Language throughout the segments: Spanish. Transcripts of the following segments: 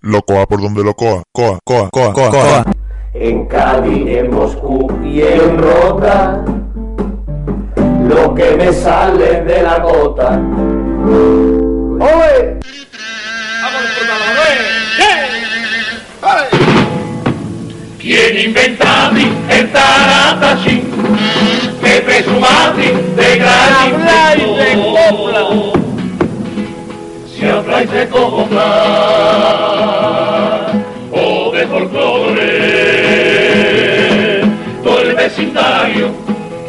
Locoa por donde locoa. Coa, coa, coa, coa, coa. En Cádiz, en Moscú y en Rota, lo que me sale de la gota. ¿Quién inventati el taratachín? Que presumati de gran inventor. Si habláis de copla o de folclore, todo el vecindario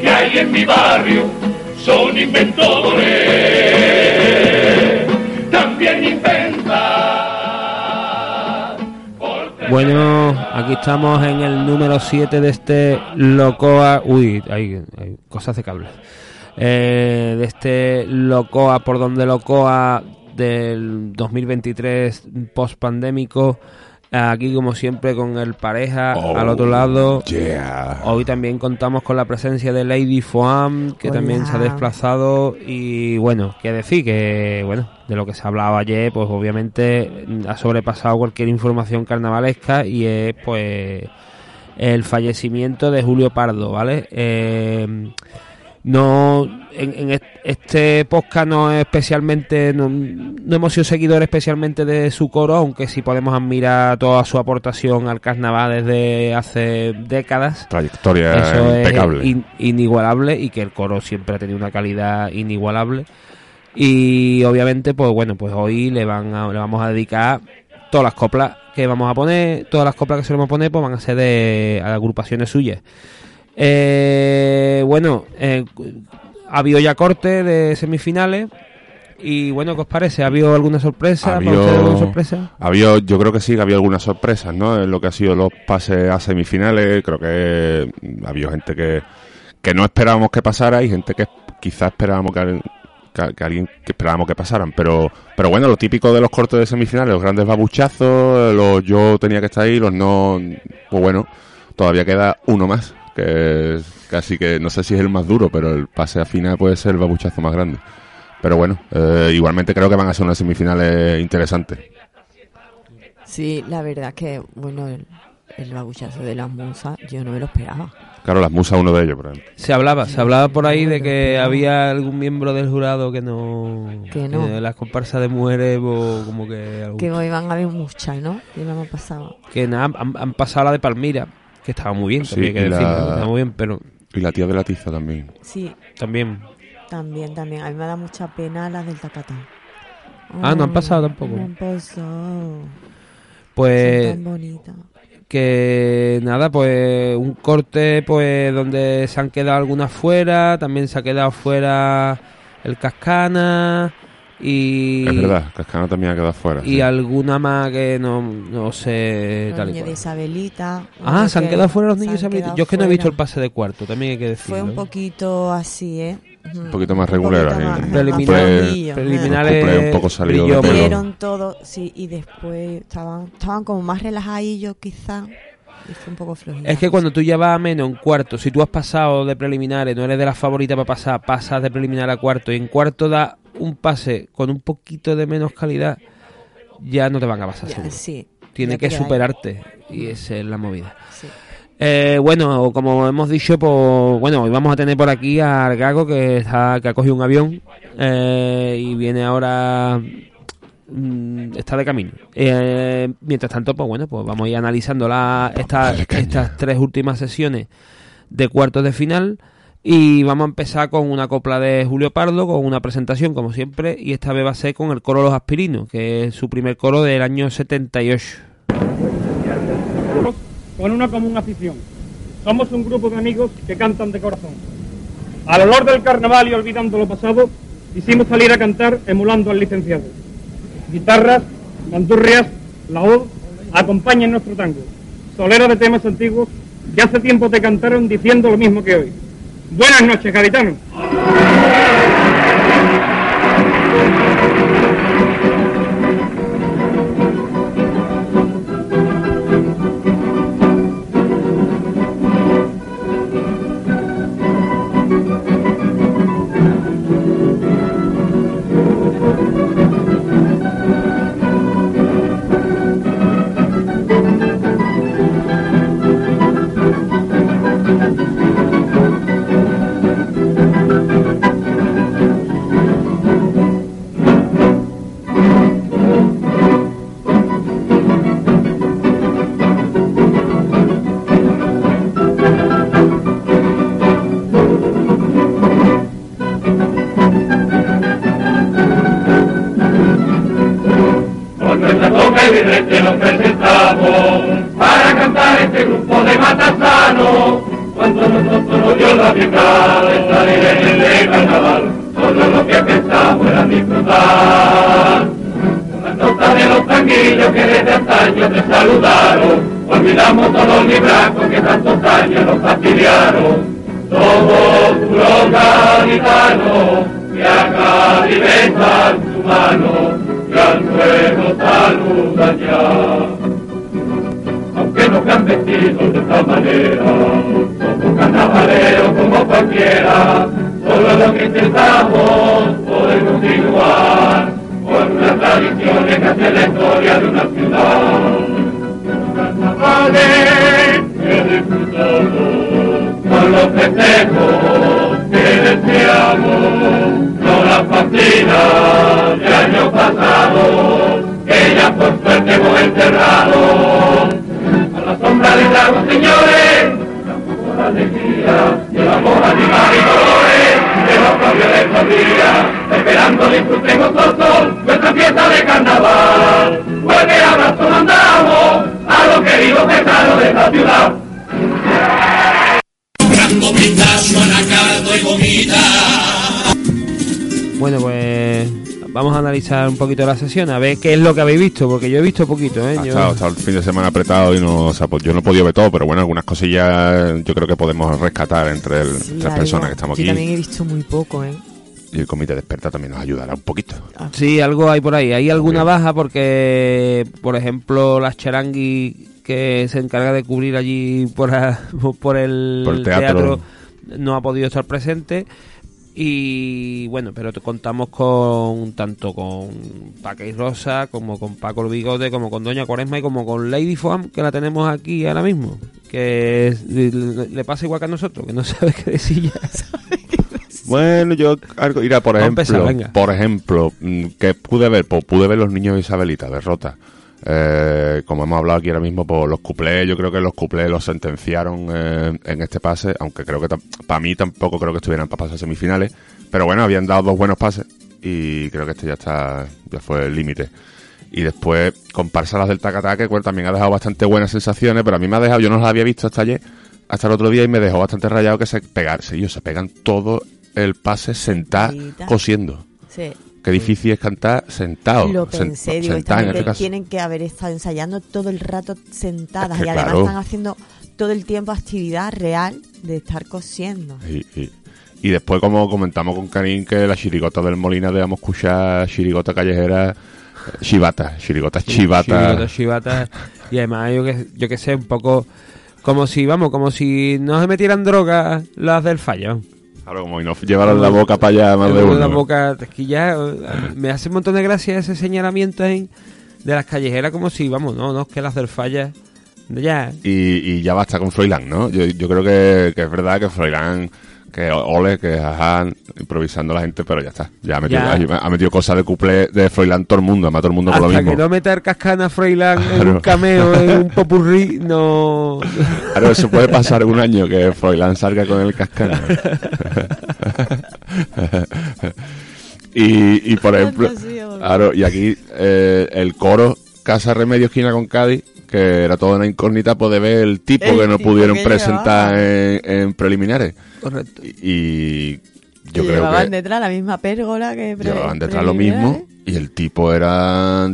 que hay en mi barrio son inventores. Bueno, aquí estamos en el número 7 de este Locoa. Uy, hay, cosas de cable. Eh, de este Locoa, por donde Locoa del 2023 post pandémico. Aquí, como siempre, con el pareja al otro lado. Yeah. Hoy también contamos con la presencia de Lady Foam, que Hola. también se ha desplazado. Y bueno, que decir que, bueno, de lo que se hablaba ayer, pues obviamente ha sobrepasado cualquier información carnavalesca y es, pues, el fallecimiento de Julio Pardo, ¿vale? Eh, no, en, en est- este podcast no es especialmente, no, no hemos sido seguidores especialmente de su coro, aunque sí podemos admirar toda su aportación al carnaval desde hace décadas. Trayectoria Eso impecable. es in- inigualable y que el coro siempre ha tenido una calidad inigualable. Y obviamente, pues bueno, pues hoy le van a- le vamos a dedicar todas las coplas que vamos a poner, todas las coplas que se a poner, pues van a ser de agrupaciones suyas. Eh, bueno, eh, ha habido ya corte de semifinales. Y bueno, ¿qué os parece? ¿Ha habido alguna sorpresa? ¿Para Había- ustedes alguna sorpresa? Había, yo creo que sí, que había algunas sorpresas, ¿no? En lo que ha sido los pases a semifinales. Creo que mm, había gente que, que no esperábamos que pasara y gente que quizás esperábamos que, que- que alguien que esperábamos que pasaran. Pero, pero bueno, lo típico de los cortes de semifinales, los grandes babuchazos, los yo tenía que estar ahí, los no. Pues bueno, todavía queda uno más. Que casi que no sé si es el más duro, pero el pase a final puede ser el babuchazo más grande. Pero bueno, eh, igualmente creo que van a ser unas semifinales interesantes. Sí, la verdad que, bueno, el, el babuchazo de las musas, yo no me lo esperaba. Claro, las musas uno de ellos, por ejemplo. Se hablaba, se hablaba por ahí de que había algún miembro del jurado que no... Que no. las comparsas de mujeres o como que... algún- Que hoy van a haber muchas, ¿no? Y no me pasado. que nada, han, han pasado la de Palmira, que estaba muy bien, Sí, también hay que la- estaba muy bien, pero Y la tía de la tiza también. Sí, también... también, también. A mí me da mucha pena las del Tacatán. Ah, no han pasado tampoco. No han pasado. Pues... Son tan bonitas. que nada, pues un corte pues donde se han quedado algunas fuera, también se ha quedado fuera el Cascana y Es verdad, Cascana también ha quedado fuera. y sí. alguna más que no, no sé Los tal y niños de. Isabelita. Ah, se han que quedado fuera los niños han Isabelita. Yo es que no he visto el pase de cuarto, también hay que decirlo. Fue un poquito así, ¿eh? Un poquito más Un regular. preliminares El cuplé un poco salido de todo, sí, y después estaban, estaban como más relajadillos quizá. Y fue un poco flojillo. Es que cuando tú ya vas a menos en cuarto, si tú has pasado de preliminares, no eres de las favoritas para pasar, pasas de preliminar a cuarto y en cuarto da un pase con un poquito de menos calidad, ya no te van a pasar Ya, seguro. sí. Tiene que superarte y esa es la movida. Sí. Eh, bueno, como hemos dicho, pues bueno, hoy vamos a tener por aquí a Gago que, está, que ha cogido un avión eh, y viene ahora, mm, está de camino. Eh, mientras tanto, pues bueno, pues vamos a ir analizando la, esta- estas tres últimas sesiones de cuartos de final y vamos a empezar con una copla de Julio Pardo, con una presentación como siempre y esta vez va a ser con el coro Los Aspirinos, que es su primer coro del año 78. con una común afición. Somos un grupo de amigos que cantan de corazón. Al olor del carnaval y olvidando lo pasado, quisimos salir a cantar emulando al licenciado. Guitarras, canturrias, la voz, acompañan nuestro tango. Solera de temas antiguos que hace tiempo te cantaron diciendo lo mismo que hoy. Buenas noches, gaditanos. Un poquito la sesión, a ver qué es lo que habéis visto, porque yo he visto poquito, ¿eh? Ha Yo- estado, el fin de semana apretado y no, o sea, pues yo no he podido ver todo, pero bueno, algunas cosillas yo creo que podemos rescatar entre, el- Sí, entre las personas que estamos Yo aquí. también he visto muy poco, ¿eh? Y el comité de experta también nos ayudará un poquito. Sí, algo hay por ahí. Hay alguna baja porque, por ejemplo, las charangui que se encarga de cubrir allí por, a- por el, Por el teatro. no ha podido estar presente. Y bueno, pero te contamos con tanto con y Rosa, como con Paco el Bigote, como con Doña Cuaresma y como con Lady Foam, que la tenemos aquí ahora mismo. Que le, le pasa igual que a nosotros, que no sabe qué decir ya. Bueno, yo algo, mira, por ejemplo, empezar, por ejemplo, mm, que pude ver, pues pude ver los niños de Isabelita, de Rota. Eh, como hemos hablado aquí ahora mismo, pues los cuplés, yo creo que los cuplés los sentenciaron eh, en este pase, aunque creo que para mí tampoco creo que estuvieran para pasar semifinales, pero bueno, habían dado dos buenos pases y creo que este ya está, ya fue el límite. Y después, comparsa las del Tacataque, bueno, también ha dejado bastante buenas sensaciones, pero a mí me ha dejado, yo no las había visto hasta ayer, hasta el otro día y me dejó bastante rayado que se pegarse, ellos se pegan todo el pase sentado Sentadita. cosiendo. Sí. Qué difícil es cantar sentado. Lo pensé, digo, esta en este caso. tienen que haber estado ensayando todo el rato sentadas Es que y además claro. están haciendo todo el tiempo actividad real de estar cosiendo. Y, y- y después, como comentamos con Karim, que la chirigota del Molina debemos escuchar chirigota callejera, eh, chivata, chirigota chivata. Chirigota, chivata. Y además, yo que, yo que sé, un poco como si, vamos, como si no se metieran drogas las del fallo. Claro, como si nos llevaron la boca para allá más de uno. la boca, es que ya me hace un montón de gracia ese señalamiento en, de las callejeras, como si, vamos, no, no, es que las del falla, ya. Y, y ya basta con Froilán, ¿no? Yo, yo creo que, que es verdad que Froilán, que ole, que ajá, improvisando la gente, pero ya está. Ya ha metido, Ya. Ha, ha metido cosas de couple de Froilán todo el mundo, además todo el mundo con lo Hasta mismo. que no meter cascana Froilán en Claro. un cameo, en un popurrí, no... Claro, eso puede pasar un año que Froilán salga con el cascana. y, y por ejemplo, claro, y aquí eh, el coro Casa Remedio Esquina con Cádiz, que era toda una incógnita poder ver el tipo El que no tipo pudieron que presentar en, en preliminares. Correcto. Y yo Que creo llevaban que detrás la misma pérgola que llevaban detrás lo mismo y el tipo era...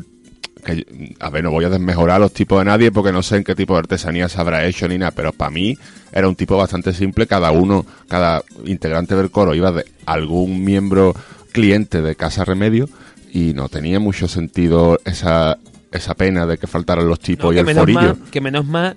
Que, a ver, no voy a desmejorar los tipos de nadie porque no sé en qué tipo de artesanía se habrá hecho ni nada, pero para mí era un tipo bastante simple. Cada uno, cada integrante del coro iba de algún miembro cliente de Casa Remedio y no tenía mucho sentido esa, esa pena de que faltaran los tipos No, y el menos forillo. que menos mal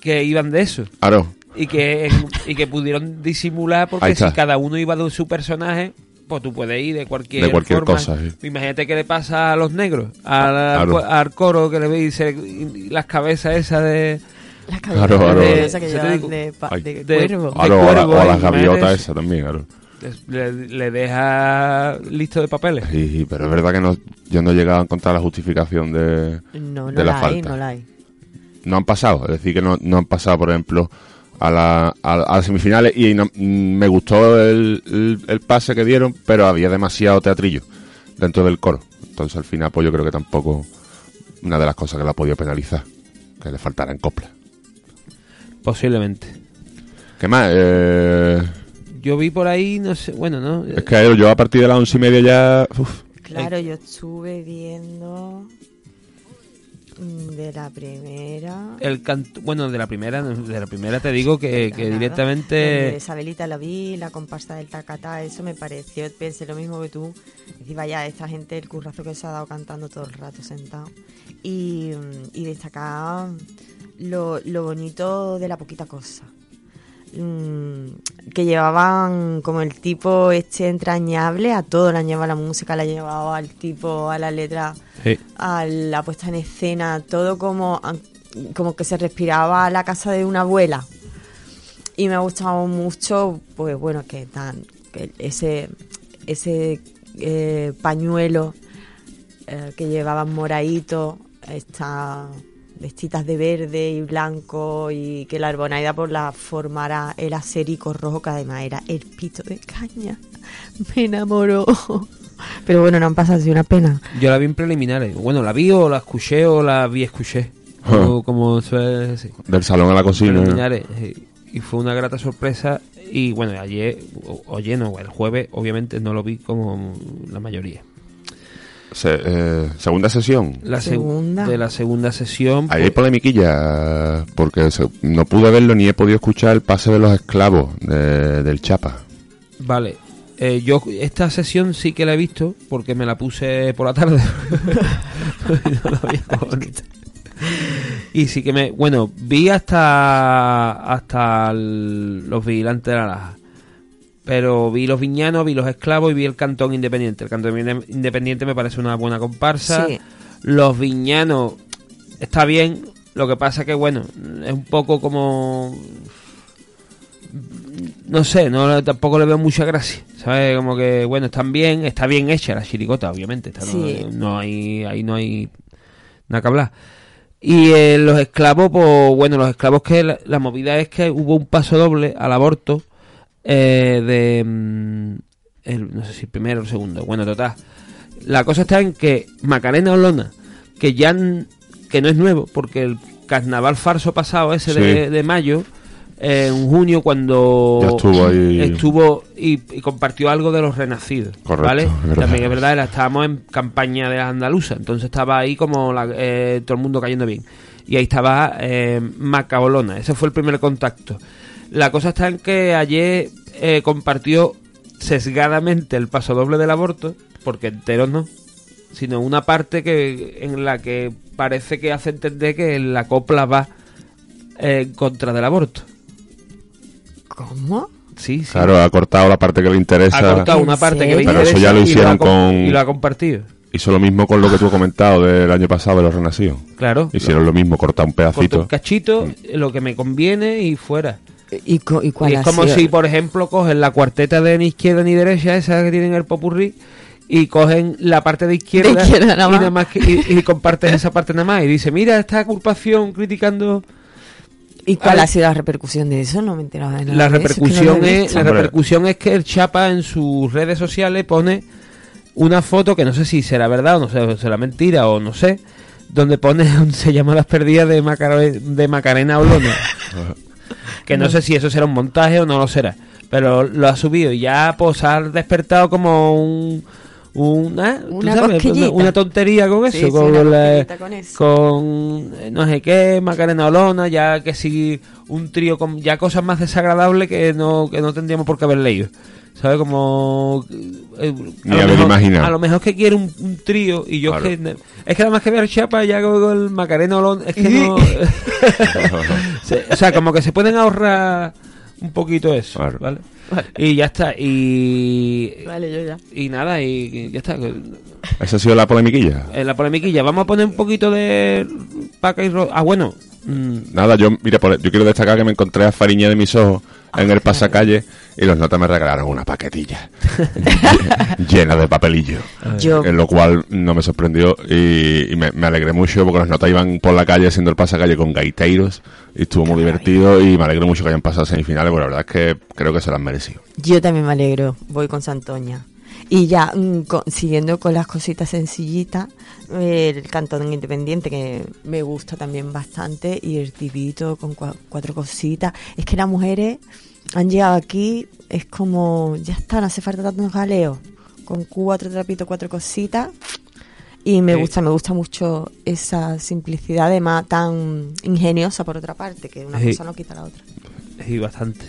que iban de eso. Claro, Y que, y que pudieron disimular porque si cada uno iba de su personaje, pues tú puedes ir de cualquier, De cualquier forma. cosa, sí. Imagínate qué le pasa a los negros, al, Claro. al coro que le y las cabezas esas de... Las cabezas Claro, claro. de digo- de, de de- cuervo. de claro, o, y las gaviotas esas también, claro. Le, le deja listo de papeles. Sí, sí, pero es verdad que no, yo no he llegado a encontrar la justificación de... No, no de la la, hay, falta. no la hay. no han pasado, es decir, que no, no han pasado, por ejemplo, a, la, a, a las semifinales y no- me gustó el, el- el pase que dieron, pero había demasiado teatrillo dentro del coro. Entonces al final, pues yo creo que tampoco una de las cosas que la ha podido penalizar, que le faltara en copla. Posiblemente. ¿Qué más? Eh, Yo vi por ahí, no sé, bueno, ¿no? es que yo a partir de las once y media ya... uf, Claro, yo estuve viendo mm, de la primera. El canto, bueno, de la primera, de la primera te digo que, que directamente... De Isabelita la vi, la comparsa del Tacatá, eso me pareció, pensé lo mismo que tú. Decir, vaya, esta gente, el currazo que se ha dado cantando todo el rato sentado. Y, mm, y destacar lo, lo bonito de la poquita cosa. Mm, que llevaban como el tipo este entrañable, a todo le han llevado la música, la llevaba al tipo, a la letra, Sí. a la puesta en escena, todo como, como que se respiraba a la casa de una abuela. Y me ha gustado mucho, pues bueno, que tan que ese ese eh, pañuelo eh, que llevaban moradito, estas vestitas de verde y blanco y que la arbonaida por la formara el acerico rojo que además era el pito de caña. Me enamoró. Pero bueno, no han pasado así una pena. Yo la vi en preliminares. Bueno, la vi o la escuché o la vi escuché. Como, como suele decir. del salón a la cocina. Preliminares. Y fue una grata sorpresa. Y bueno, ayer, o, oye, no, el jueves, obviamente no lo vi como la mayoría. Se- eh, segunda sesión. La seg- Segunda. de la segunda sesión. Ahí hay pues, polemiquilla, porque se- no pude verlo ni he podido escuchar el pase de los esclavos de- del Chapa. Vale. Eh, yo esta sesión sí que la he visto porque me la puse por la tarde. No la y sí que me... Bueno, vi hasta hasta el- los vigilantes de la laja. Pero vi los viñanos, vi los esclavos y vi el cantón independiente. El cantón inde- independiente me parece una buena comparsa. Sí. Los viñanos está bien. Lo que pasa que, bueno, es un poco como no sé, no tampoco le veo mucha gracia, ¿sabes? Como que, bueno, están bien, está bien hecha la chiricota, obviamente, está- no- hay, ahí no hay nada que hablar. Y eh, los esclavos, pues bueno, los esclavos que la, la movida es que hubo un paso doble al aborto eh, de, mm, el, no sé si primero o segundo, bueno, total. La cosa está en que Macarena Olona, que ya que no es nuevo, porque el carnaval farso pasado ese de, Sí. de mayo, eh, en junio cuando Ya estuvo ahí. estuvo y, y compartió algo de los renacidos, Correcto, ¿vale? es. También es verdad, estábamos en campaña de las andaluzas, entonces estaba ahí como la- eh, todo el mundo cayendo bien. Y ahí estaba eh, Macaolona, ese fue el primer contacto. La cosa está en que ayer eh, compartió sesgadamente el paso doble del aborto, porque enteros no, sino una parte que en la que parece que hace entender que la copla va eh, en contra del aborto. ¿Cómo? Sí, sí. Claro, ha cortado la parte que le interesa. ha cortado una ¿En parte que le serio? Pero eso interesa ya lo y hicieron ha com- con- y lo ha compartido. Hizo lo mismo con lo que tú has comentado del año pasado de los renacidos. Claro. Hicieron lo mismo, cortar un Corto pedacito. un cachito, lo que me conviene y fuera. ¿Y, co- y cuál Y ha es como sido? si, por ejemplo, cogen la cuarteta de ni izquierda ni derecha, esa que tienen el popurrí, y cogen la parte de izquierda, De izquierda nada y, más. nada más que- y, y compartes esa parte nada más. Y dice, mira, esta agrupación criticando... ¿Y cuál ha sido la repercusión de eso? No me he enterado de nada. La de eso, que repercusión, no es, la repercusión es que el Chapa en sus redes sociales pone una foto que no sé si será verdad o no sé, será mentira o no sé, donde pone, se llama Las Perdidas de, Macare- de Macarena Olona. que no sé si eso será un montaje o no lo será. Pero lo ha subido y ya pues ha despertado como un... Una, ¿tú Una sabes? cosquillita. una, una tontería con eso, Sí, sí, con, una la- cosquillita con eso. con, eh, no sé qué, Macarena Olona, ya que sí, un trío con ya cosas más desagradables que no, que no tendríamos por qué haber leído. ¿Sabes? Como. eh, Ni a lo mejor- imaginado. A lo mejor que quiere un, un trío y yo Claro. es que. Es que nada más que ver Chapa ya con el Macarena Olona. Es que no. Se- o sea, como que se pueden ahorrar un poquito eso. Claro. ¿vale? Y ya está. Y. Vale, yo ya. Y nada, y y ya está. Esa ha sido la polemiquilla. En la polemiquilla, vamos a poner un poquito de Paca y Ro- Ah, bueno. mm, Nada, yo, mira, por- yo quiero destacar que me encontré a Fariña de mis ojos en el pasacalle y los notas me regalaron una paquetilla llena de papelillo. Yo, En lo cual no me sorprendió y, y me, me alegré mucho porque los notas iban por la calle haciendo el pasacalle con gaiteiros y estuvo muy divertido y me alegré mucho que hayan pasado semifinales porque la verdad es que creo que se lo han merecido. yo también me alegro. Voy con Santoña. Y ya, mm, co- siguiendo con las cositas sencillitas, eh, el cantón independiente que me gusta también bastante y el tibito con cua- cuatro cositas. Es que las mujeres han llegado aquí, es como, ya está, no hace falta tantos galeos. Con cuatro trapitos, cuatro cositas. Y me Sí. gusta, me gusta mucho esa simplicidad, además tan ingeniosa por otra parte, que una Sí. cosa no quita la otra. Sí, bastante.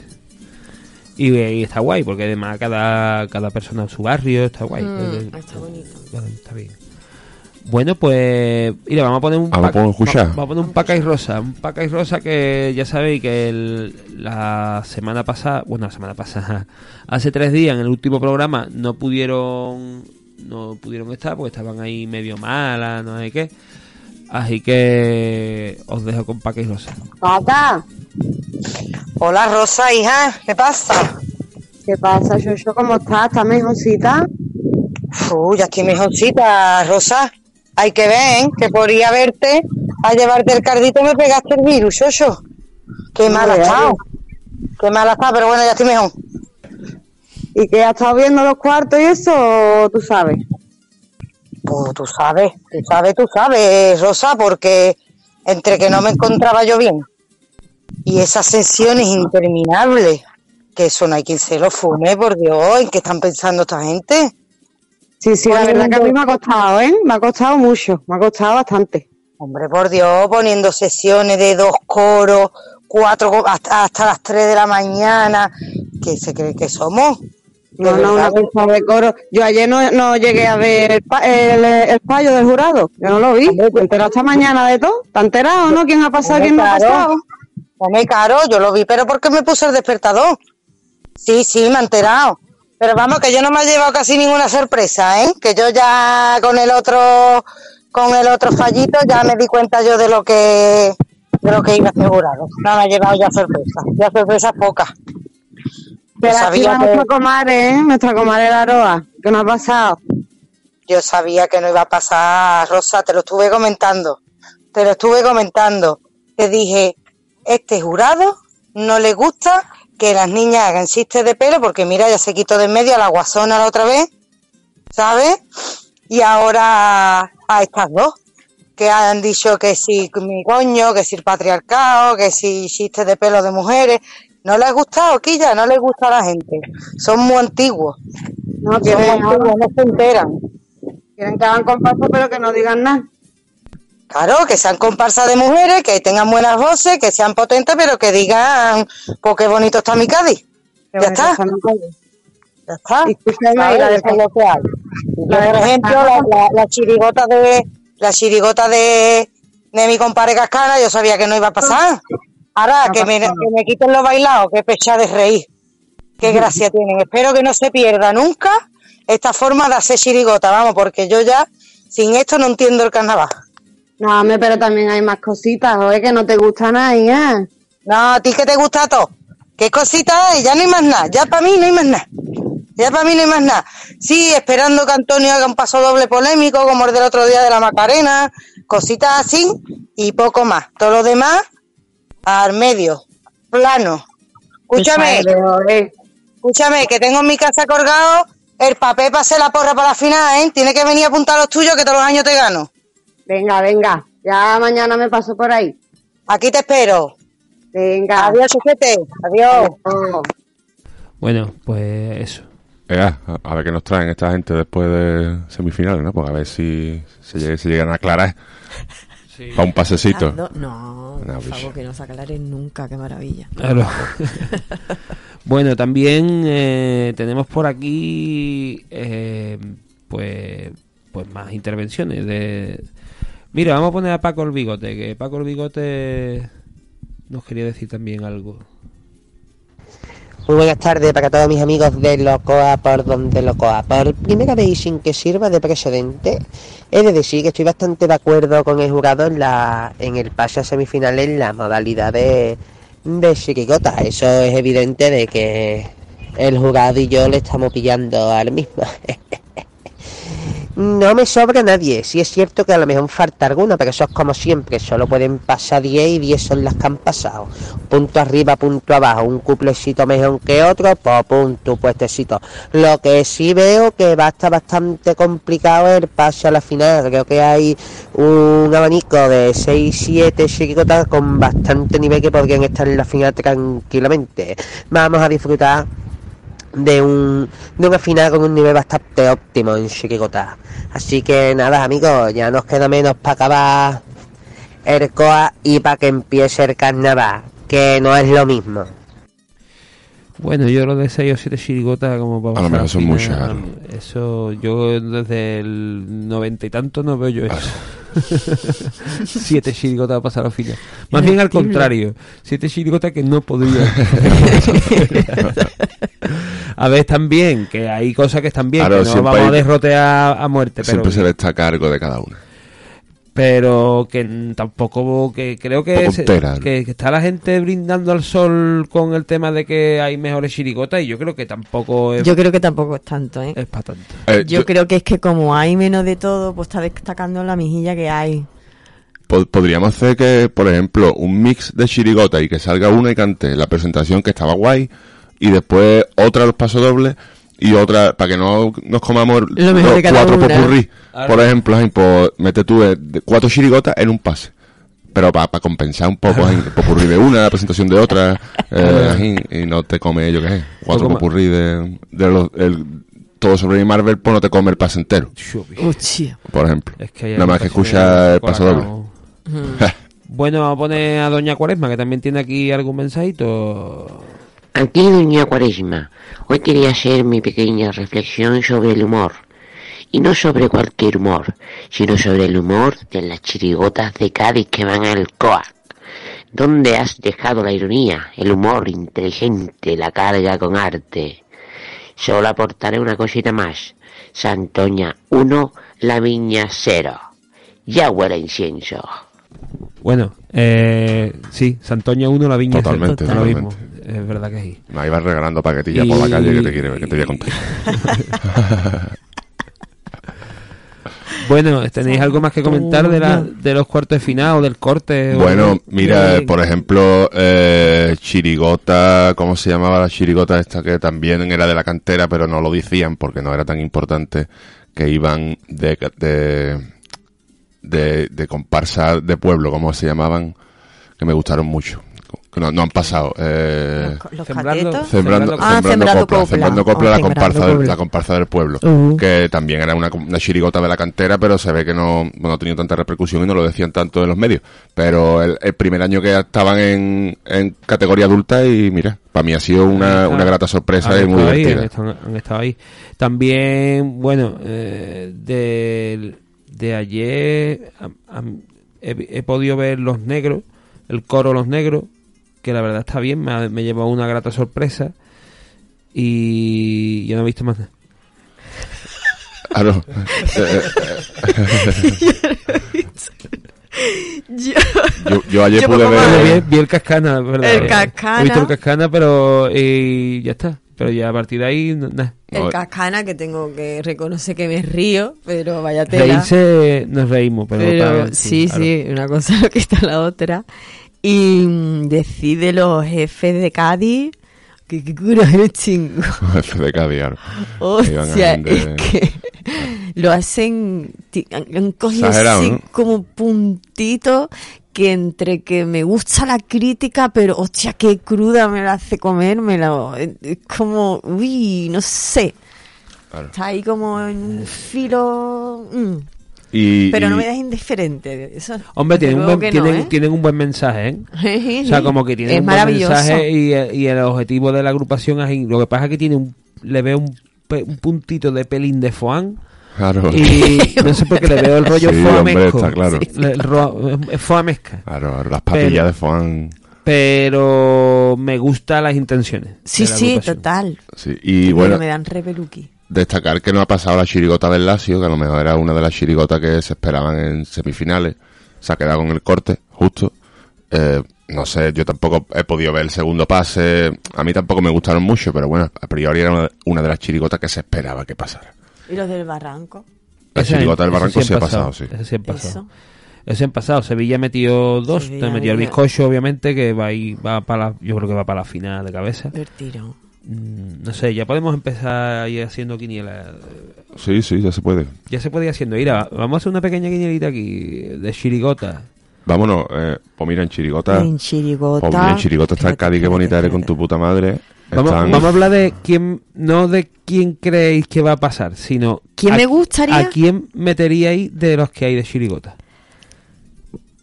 Y, y está guay, porque además cada, cada persona en su barrio está guay. Mm, está bonito. Bueno, está bien. Bueno, pues. Mira, vamos a poner un. Paca- Vamos a poner un paca y rosa. Un paca y rosa que ya sabéis que el- la semana pasada. Bueno, la semana pasada. Hace tres días en el último programa no pudieron. No pudieron estar porque estaban ahí medio malas, no sé qué. Así que. Os dejo con paca y rosa. Paca, Hola Rosa, hija, ¿qué pasa? ¿qué pasa, Shosho? ¿Cómo estás? ¿Estás mejorcita? Uy, ya estoy mejorcita, Rosa. Hay que ver, ¿eh? que por ir a verte, a llevarte el cardito me pegaste el virus, Oso. Qué mal ha Joder. estado. Qué mal ha estado, pero bueno, ya estoy mejor. ¿Y qué has estado viendo los cuartos y eso? o ¿Tú sabes? Pues tú sabes, tú sabes, tú sabes, Rosa, porque entre que no me encontraba yo bien y esas sesiones interminables, que eso no hay quien se lo fume, por Dios, ¿en qué están pensando esta gente? Sí, sí, la verdad que a mí me ha costado, ¿eh? Me ha costado mucho, me ha costado bastante. Hombre, por Dios, poniendo sesiones de dos coros, cuatro, hasta, hasta las tres de la mañana. ¿Qué se cree que somos? No, no, una de coro. Yo ayer no, no llegué a ver el, pa- el, el fallo del jurado. Yo no lo vi. He enterado esta mañana de todo. ¿Te enterado, no? ¿Quién ha pasado, quién no ha pasado? Hombre, caro, yo lo vi, pero porque me puse el despertador. Sí, sí, me he enterado. Pero vamos, que yo no me he llevado casi ninguna sorpresa, ¿eh? Que yo ya con el otro, con el otro fallito ya me di cuenta yo de lo que, de lo que iba a ser jurado. No me he llevado ya sorpresa. Ya sorpresas pocas. Pero aquí sabía que- nuestra comadre, ¿eh? Nuestra comadre la Aroa. ¿Qué nos ha pasado? Yo sabía que no iba a pasar, Rosa, te lo estuve comentando. Te lo estuve comentando. Te dije, este jurado no le gusta que las niñas hagan chistes de pelo, porque mira, ya se quitó de en medio a la guasona la otra vez, ¿sabes? Y ahora a estas dos, que han dicho que sí, mi coño, que sí el patriarcado, que sí chistes de pelo de mujeres. No les ha gustado, Quilla, no les gusta a la gente. Son muy antiguos. No, Son muy antiguos, no se enteran. quieren que hagan compaso, pero que no digan nada. Claro, que sean comparsas de mujeres, que tengan buenas voces, que sean potentes, pero que digan, pues qué bonito está mi Cádiz. Ya está. está mi Cádiz. Ya está. Y escúchame, ¿Sabes? y la la de por ejemplo, la, la- la chirigota de la chirigota de, de mi compadre Cascana, yo sabía que no iba a pasar. Ahora, que me, pasa que me quiten los bailados, qué pecha de reír. Qué gracia tienen. Espero que no se pierda nunca esta forma de hacer chirigota, vamos, porque yo ya, sin esto, no entiendo el carnaval. No, hombre, pero también hay más cositas, oye, que no te gusta nada, ¿eh? No, a ti que te gusta todo. ¿Qué cosita hay? Ya no hay más nada. Ya para mí no hay más nada. Ya para mí no hay más nada. Sí, esperando que Antonio haga un paso doble polémico como el del otro día de la Macarena. Cositas así y poco más. Todo lo demás al medio, plano. Escúchame, eh. escúchame, que tengo en mi casa colgado el papel para hacer la porra para la final, ¿eh? Tiene que venir a apuntar los tuyos que todos los años te gano. Venga, venga. Ya mañana me paso por ahí. Aquí te espero. Venga. Adiós, sujete. Adiós. Bueno, pues eso. Venga, a, a ver qué nos traen esta gente después de semifinales, ¿no? Pues a ver si se, lleg- se llegan a aclarar. Para un pasecito. Dos- No, Una por favor, que no se aclaren nunca, qué maravilla. Claro. bueno, también eh, tenemos por aquí eh, pues pues más intervenciones de Mira, vamos a poner a Paco el Bigote, que Paco el Bigote nos quería decir también algo. Muy buenas tardes para todos mis amigos de Locoa por donde Locoa. Por primera vez y sin que sirva de precedente, he de decir que estoy bastante de acuerdo con el jurado en, la, en el pase a semifinales en la modalidad de, de. Eso es evidente de que el jurado y yo le estamos pillando al mismo. No me sobra nadie, sí es cierto que a lo mejor falta alguna, pero eso es como siempre, solo pueden pasar 10 y 10 son las que han pasado. Punto arriba, punto abajo, un cuplecito mejor que otro, pues punto, puestecito. Lo que sí veo que va a estar bastante complicado el pase a la final, creo que hay un abanico de 6, 7 chiricotas con bastante nivel que podrían estar en la final tranquilamente. Vamos a disfrutar de un de una final con un nivel bastante óptimo en Chirigota. Así que nada amigos, ya nos queda menos para acabar el COA y para que empiece el carnaval, que no es lo mismo. Bueno, yo lo de 6 o 7 chirigotas como para A lo mejor son muchas. Eso, yo desde el noventa y tanto no veo yo eso. siete chirigotas para pasar al final. Más bien al contrario, siete chirigotas que no podría. a ver, están bien, que hay cosas que están bien, Claro, que no vamos a derrotear a muerte, pero, Siempre se le está a cargo de cada una. Pero que tampoco, que creo que, se- que, que está la gente brindando al sol con el tema de que hay mejores chirigotas y yo creo que tampoco es, Yo creo que tampoco es tanto, ¿eh? es para tanto. Eh, Yo yo- creo que es que como hay menos de todo, pues está destacando la mijilla que hay. po- podríamos hacer que, por ejemplo, un mix de chirigota y que salga una y cante la presentación que estaba guay y después otra los pasodobles y otra para que no nos comamos Lo mejor los de cada cuatro una. popurrí. Por ejemplo, pues, mete tú eh, de- cuatro chirigotas en un pase. Pero para compensar un poco, ahí, el popurrí de una, la presentación de otra, eh, y no te come, yo qué sé, cuatro popurrí de, de los, el, todo sobre Marvel, pues no te come el pase entero, por ejemplo. Es que hay Nada más que escucha el paso cabo. Bueno, vamos a poner a Doña Cuaresma, que también tiene aquí algún mensajito. Aquí Doña Cuaresma, hoy quería hacer mi pequeña reflexión sobre el humor. Y no sobre cualquier humor, sino sobre el humor de las chirigotas de Cádiz que van al COA. ¿Dónde has dejado la ironía, el humor inteligente, la carga con arte? Solo aportaré una cosita más. Santoña 1, la viña 0. Ya huele a incienso. Bueno, eh, sí, Santoña 1, la viña cero. Totalmente, Lo mismo, totalmente. Es verdad que sí. Me ibas regalando paquetillas por la calle que te, quiere, que te voy a contar. Bueno, ¿tenéis algo más que comentar de, la, de los cuartos de final o del corte? o- Bueno, mira, por ejemplo, eh, Chirigota, ¿cómo se llamaba la Chirigota esta que también era de la cantera, pero no lo decían porque no era tan importante, que iban de, de, de, de comparsa de pueblo, ¿cómo se llamaban? Que me gustaron mucho. No, no han pasado. Eh, Los, los Sembrando- catetos. Sembrando, Ah, sembrando Sembrando copla, Copla. sembrando copla Oh, la Sembrando comparsa, del, Copla. la comparsa del pueblo, Uh. que también era una, una chirigota de la cantera, pero se ve que no, no ha tenido tanta repercusión y no lo decían tanto en los medios. Pero el, el primer año que estaban en, en categoría adulta y mira, para mí ha sido una, una grata sorpresa han y muy ahí, divertida. han, estado, han estado ahí. También, bueno, eh, de, ayer he, he podido ver Los Negros, el coro Los Negros, que la verdad está bien, me, ha- me llevó una grata sorpresa y yo no he visto más nada. Claro. Eh, Yo- yo, yo ayer Yo pude ver... vi, vi el cascana, ¿verdad? El Cascana. He visto el cascana, pero y ya está. Pero ya a partir de ahí, no- nada. El No, cascana, que tengo que reconocer que me río, pero vaya tela. Reírse, nos reímos, pero, Pero sí, claro. sí, una cosa lo que está la otra. Y mm, decide los jefes de Cádiz que qué coraje los chingo. Jefe de Cádiz, claro. Iban a Hostia, gente- es que lo hacen, han, cogido así ¿no? como puntito que entre que me gusta la crítica, pero hostia, qué cruda me la hace comérmela. Es como, uy, no sé. Claro. Está ahí como en un filo... mm. Y, Pero no me dejes indiferente. Eso, Hombre, desde tienen un, luego buen, que no, tienen, ¿eh? tienen un buen mensaje, ¿eh? O sea, como que tienen Es un buen mensaje y, y el objetivo de la agrupación es... Lo que pasa es que tiene un, le veo un, pe- un puntito de pelín de foam Claro. y no sé por qué le veo el rollo Sí, foamesco. claro. Le- el ro- es foamesca. Claro, las papillas Pero- de Foan. Pero me gustan las intenciones. Sí, de la sí, total. Sí, y Pero bueno, me dan repeluqui. Destacar que no ha pasado la chirigota del Lazio, que a lo mejor era una de las chirigotas que se esperaban en semifinales. Se ha quedado con el corte, justo. Eh, no sé, yo tampoco he podido ver el segundo pase. A mí tampoco me gustaron mucho, pero bueno, a priori era una, de las chirigotas que se esperaba que pasara. ¿Y los del barranco? La Ese- chirigota del Barranco sí ha pasado, sí. ese sí han pasado. Eso. Ese han pasado. Sevilla metió dos. Sevilla te metió el bizcocho, obviamente, que va ahí, va para la- yo creo que va para la final de cabeza. Del tiro. Mm, No sé, ya podemos empezar a ir haciendo quiniela. Sí, sí, ya se puede. Ya se puede ir haciendo. Mira, vamos a hacer una pequeña quinielita aquí de chirigota. Vámonos, eh, pues mira, en chirigota. En chirigota. Pues mira, en chirigota está el Cádiz, qué bonita eres con tu puta madre. Vamos, Están- vamos a hablar de quién, no de quién creéis que va a pasar, sino ¿Quién a- me gustaría? ¿A quién meteríais de los que hay de chirigota?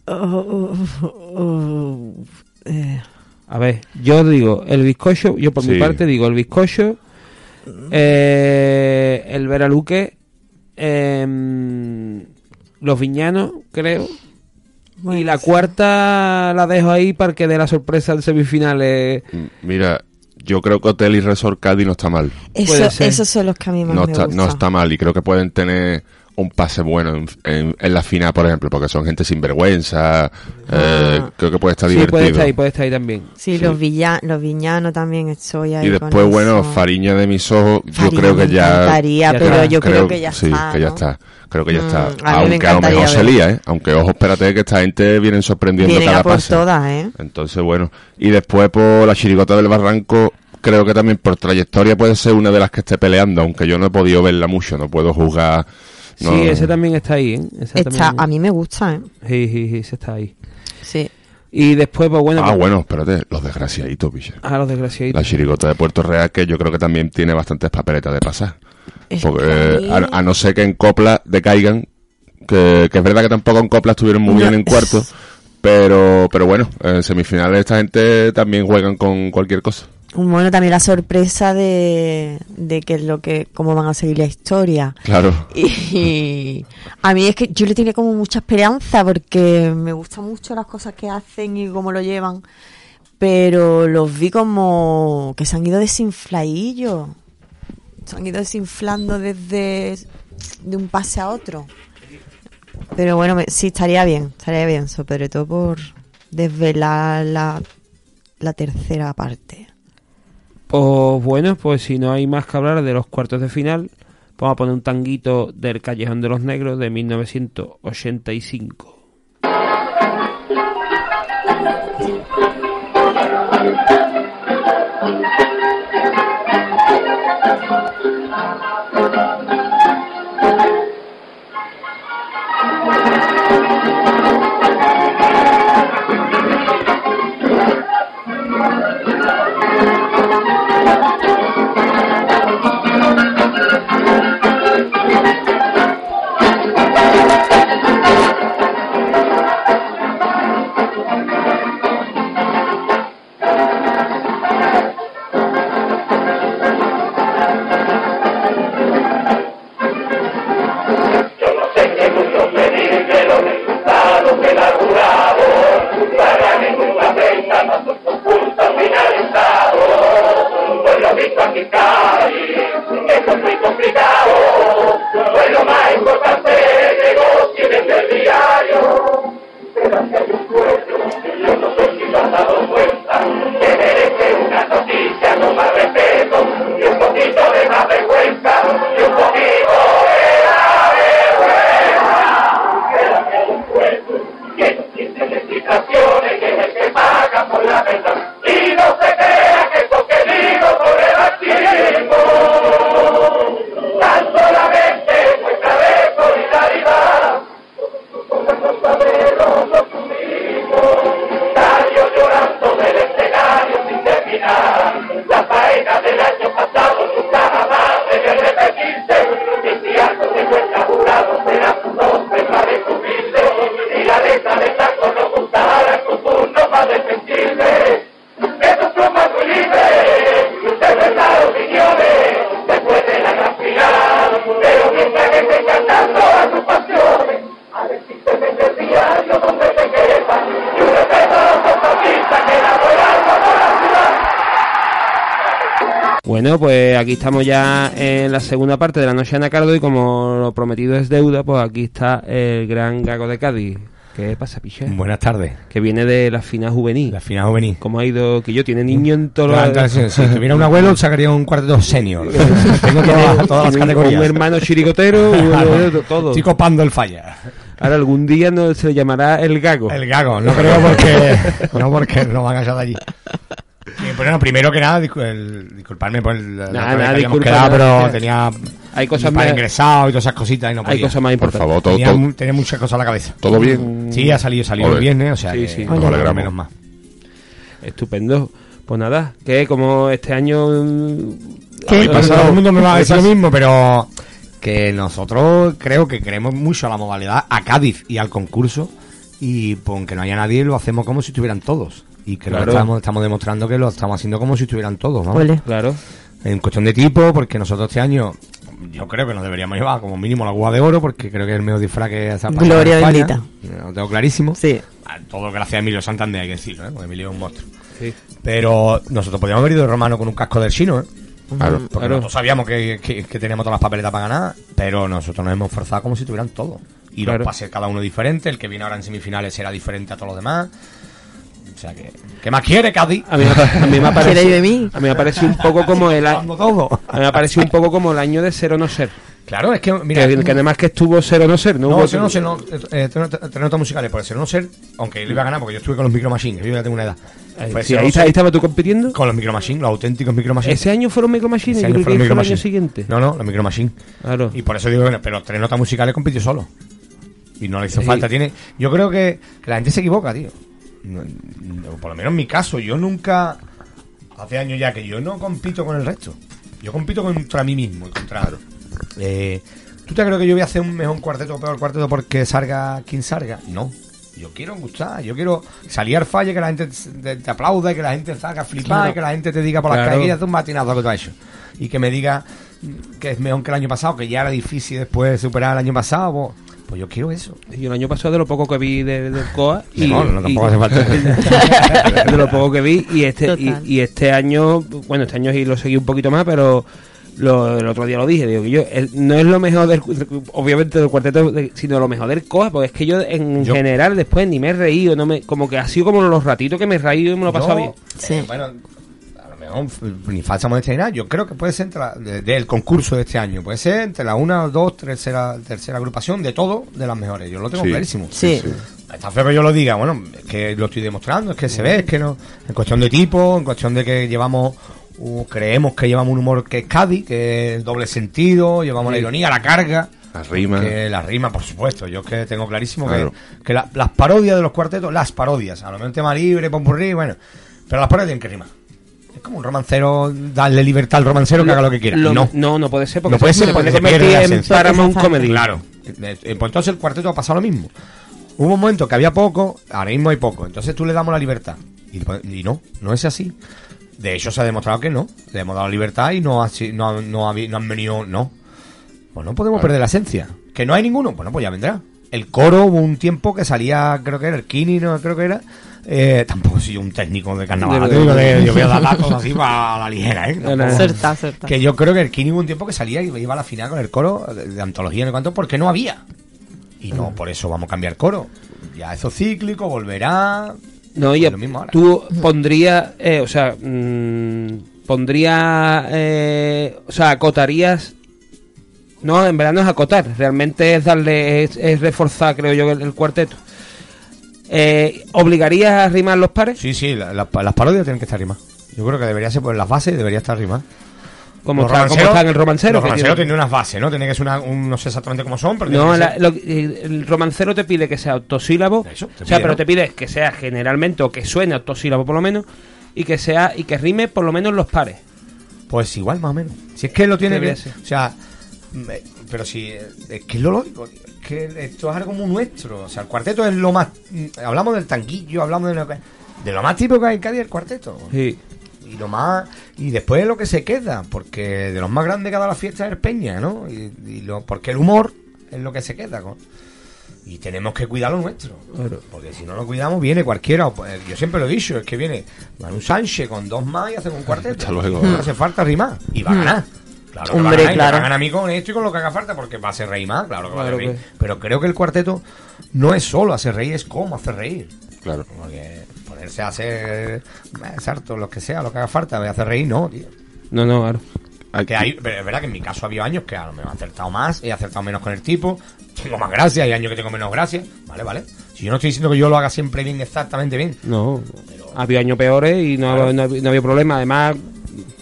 Oh, oh, oh, oh, eh, A ver, yo digo el bizcocho, yo por mi parte digo el bizcocho, eh, el Veraluque, em, los viñanos, creo. y la sí. cuarta la dejo ahí para que dé la sorpresa en semifinales. Mira, yo creo que Hotel y Resort Cádiz no está mal. Eso, esos son los que a mí más No me está, gustan. no está mal y creo que pueden tener un pase bueno en, en- en la final, por ejemplo, porque son gente sin vergüenza. eh, Ah. creo que puede estar Sí, divertido. puede estar ahí, puede estar ahí tambií Sí, Sí. Los, los villanos también estoy ahí y con después, bueno, eso. Fariña de mis ojos, yo creo que ya... encantaría, ya pero está. yo creo, que ya sí, está. que ya ¿no? está. Creo que ya Mm, está. a mí me Aunque a lo mejor se lía, ¿eh? Aunque, ojo, espérate que esta gente vienen sorprendiendo Vienen cada a por pase. todas, ¿eh? Entonces, bueno. Y después, por la chirigota del Barranco, creo que también por trayectoria puede ser una de las que esté peleando, aunque yo no he podido verla mucho, no puedo juzgar. No- Sí, ese también está ahí, ¿eh? Ese Está, también- a mí me gusta, ¿eh? Sí, sí, sí, ese está ahí. Sí. Y después, pues bueno, Ah, pues- bueno, espérate, los desgraciaditos, bicho. a los La desgraciaditos. chirigota de Puerto Real, que yo creo que también tiene bastantes papeletas de pasar. Es Porque, que eh, a, a no ser que en copla decaigan, que, que es verdad que tampoco en copla estuvieron muy No. bien en cuarto, pero, pero bueno, en semifinales esta gente también juegan con cualquier cosa. Bueno, también la sorpresa de, de que es lo que, cómo van a seguir la historia. Claro. Y a mí es que yo le tenía como mucha esperanza porque me gustan mucho las cosas que hacen y cómo lo llevan, pero los vi como que se han ido desinfladillos, se han ido desinflando desde de un pase a otro. Pero bueno, me- sí estaría bien, estaría bien, sobre todo por desvelar la, la tercera parte. Pues bueno, pues si no hay más que hablar de los cuartos de final, vamos a poner un tanguito del Callejón de los Negros de 1985. no, no. Bueno, pues aquí estamos ya en la segunda parte de la noche de Anacardo y como lo prometido es deuda, pues aquí está el gran Gago de Cádiz. ¿Qué pasa, Piché? Buenas tardes. Que viene de la final juvenil. La final juvenil. ¿Cómo ha ido? Que yo tiene niño en todos los... si tuviera un abuelo, sacaría un cuarteto senior. Tengo todas, todas las categorías. Un hermano chirigotero, uno- todo. Estoy copando el falla. Ahora algún día no se le llamará el Gago. El gago, no creo porque no porque no van a echar de allí. Bueno, primero que nada, discu- el- disculparme por el, la que habíamos quedado, nada. pero tenía Hay cosas para más- ingresado y todas esas cositas y no podía. Hay cosas más Por importantes. favor, todo, tenía, todo, mu- tenía muchas cosas a la cabeza. todo bien. Sí, ha salido, salido el viernes, o sea, Sí, que sí. nos Nos alegramos. menos más. Estupendo. Pues nada, que como este año... mm, ¿Qué? ha Todo el mundo me va a ¿Habéis decir lo mismo, pero que nosotros creo que queremos mucho a la modalidad, a Cádiz y al concurso, y pues, aunque no haya nadie, lo hacemos como si estuvieran todos. Y creo Claro. que estamos, estamos demostrando que lo estamos haciendo como si estuvieran todos, ¿no? Ole. Claro. En cuestión de tipo, porque nosotros este año, yo creo que nos deberíamos llevar como mínimo la guagua de oro, porque creo que es el mejor disfraz que pasado Gloria bendita. Lo tengo clarísimo. Sí. Todo gracias a Emilio Santander, hay que decirlo, ¿eh? Porque Emilio es un monstruo. Sí. Pero nosotros podríamos haber ido de romano con un casco del chino, ¿eh? Claro. Porque Claro. nosotros sabíamos que, que- que teníamos todas las papeletas para ganar, pero nosotros nos hemos forzado como si tuvieran todo. Y Claro. los pases cada uno diferente, el que viene ahora en semifinales será diferente a todos los demás. O sea que, ¿qué más quiere, Cádiz? A mí, me- a mí me ha ¿Queréis parecido, de mí? a mí me ha parecido un poco como el a, Dando todo. a mí me ha parecido un poco como el año de ser o no ser. Claro, es que, mira, que, que además que estuvo ser o no ser, no, no, hubo ser no ser, no, eh, tener notas musicales, por ser no ser, aunque él iba a ganar, porque yo estuve con los Micro Machines, yo ya tengo una edad. Eh, Pues sí, ahí, está- ahí estaba tú compitiendo. con los Micro Machines, los auténticos Micro Machines. Ese año fueron Micro Machines, yo año creo que fueron fue Micro el año siguiente. No, no, los Micro Machines. Claro. Y por eso digo, bueno, pero tres notas musicales compitió solo. Y no le hizo Sí. falta. Tiene, yo creo que, que la gente se equivoca, tío. No- no, por lo menos en mi caso, yo nunca. Hace años ya que yo no compito con el resto. Yo compito contra mí mismo y contra. Eh, ¿Tú te crees que yo voy a hacer un mejor cuarteto o peor cuarteto porque salga quien salga? No. Yo quiero gustar, yo quiero salir al falle, que la gente te, y que la gente salga a flipar, Claro. que la gente te diga por las Claro. calles, "Mira, haz un batinazo que tú has hecho. Y que me diga que es mejor que el año pasado, que ya era difícil después de superar el año pasado. Pues, pues yo quiero eso. Y el año pasado de lo poco que vi de- del COA y, No, no, tampoco y- hace falta. de lo poco que vi y este y, este año bueno este año sí lo seguí un poquito más pero lo, el otro día lo dije digo que yo el- no es lo mejor del obviamente del cuarteto de- sino lo mejor del COA porque es que yo en Yo- general después ni me he reído no me como que ha sido como los ratitos que me he reído y me lo he pasado bien Sí. bueno, ni falsa modestia ni nada. Yo creo que puede ser entre la- de- del concurso de este año. Puede ser entre la una, dos, tercera, tercera agrupación de todo de las mejores. Yo lo tengo Sí. clarísimo. Sí. Está feo que yo lo diga, bueno, es que lo estoy demostrando, es que se ve, es que no. En cuestión de tipo, en cuestión de que llevamos, uh, creemos que llevamos un humor que es Cádiz, que es el doble sentido, llevamos la ironía, la carga. Las rimas. Que la rima, por supuesto. Yo es que tengo clarísimo Claro. que, que la- las parodias de los cuartetos, las parodias, a lo mejor un tema libre, pompurrí, bueno, pero las parodias tienen que rimar. Es como un romancero, darle libertad al romancero que haga lo que quiera. Lo- no. no no puede ser porque No puede se, ser se porque puede se pierde convertir la en esencia. Paramount Porque Comedy Claro. Eh, eh, Pues entonces el cuarteto ha pasado lo mismo. Hubo un momento que había poco, ahora mismo hay poco. Entonces tú le damos la libertad. Y, y no, no es así. De hecho se ha demostrado que no. Le hemos dado libertad y no, ha, si- no, ha- no, ha habi- no han venido, no. Pues no podemos perder la esencia. ¿Que no hay ninguno? Bueno, pues ya vendrá. El coro hubo un tiempo que salía, creo que era el Kini, no creo que era. Eh, tampoco soy un técnico de carnaval. De- te digo, de- yo voy a dar datos así para la ligera, ¿eh? Certa, certa. que yo creo que el Kini hubo un tiempo que salía y iba a la final con el coro de, de antología en el cuanto porque no había. Y no, por eso vamos a cambiar coro. Ya eso cíclico, volverá. No, y lo mismo ahora. tú pondrías, eh, o sea, mm, pondría, eh, o sea, acotarías. No, en verdad no es acotar, realmente es darle, es, es reforzar, creo yo, el, el cuarteto. Eh, ¿Obligarías a rimar los pares? Sí, sí, la- la- las parodias tienen que estar rimadas. Yo creo que debería ser por las bases, debería estar rimadas. Como está, como romanceros- está en el romancero. Los romanceros tiene- tienen unas bases, ¿no? Tiene que ser una, un- no sé exactamente cómo son, pero No, la- lo- eh, el romancero te pide que sea octosílabo. Eso, o sea, pero te pide que sea generalmente o que suene octosílabo por lo menos y que sea y que rime por lo menos los pares. Pues igual, más o menos. Si es que lo tiene que. O sea, pero si. Es que es lo lógico. Es que esto es algo muy nuestro. O sea, el cuarteto es lo más. Hablamos del tanquillo, hablamos de lo, de lo más típico que hay en Cádiz, el cuarteto. Sí. Y lo más. Y después lo que se queda. Porque de los más grandes que ha dado la fiesta es el Peña, ¿no? Y, y lo, porque el humor es lo que se queda. con- Y tenemos que cuidar lo nuestro. Claro. Porque si no lo cuidamos, viene cualquiera. Pues, Yo siempre lo he dicho, es que viene Manu Sánchez con dos más y hace un cuarteto. Hasta luego. No hace falta rimar. Y va a ganar. Claro que Hombre, va a me claro. va a ganar a mí con esto y con lo que haga falta, porque va a hacer reír más, claro que va a Claro hacer reír. que- Pero creo que el cuarteto no es solo hacer reír, es cómo hacer reír. Claro. Porque ponerse a hacer eh, exacto, lo que sea, lo que haga falta, de hacer reír, no, tío. No, no, claro. Que hay, pero es verdad que en mi caso había años que a lo mejor he acertado más, he acertado menos con el tipo, tengo más gracia, hay años que tengo menos gracia, vale, vale. Si yo no estoy diciendo que yo lo haga siempre bien, exactamente bien. No, había años peores y no, Claro. no, había- no había problema. Además,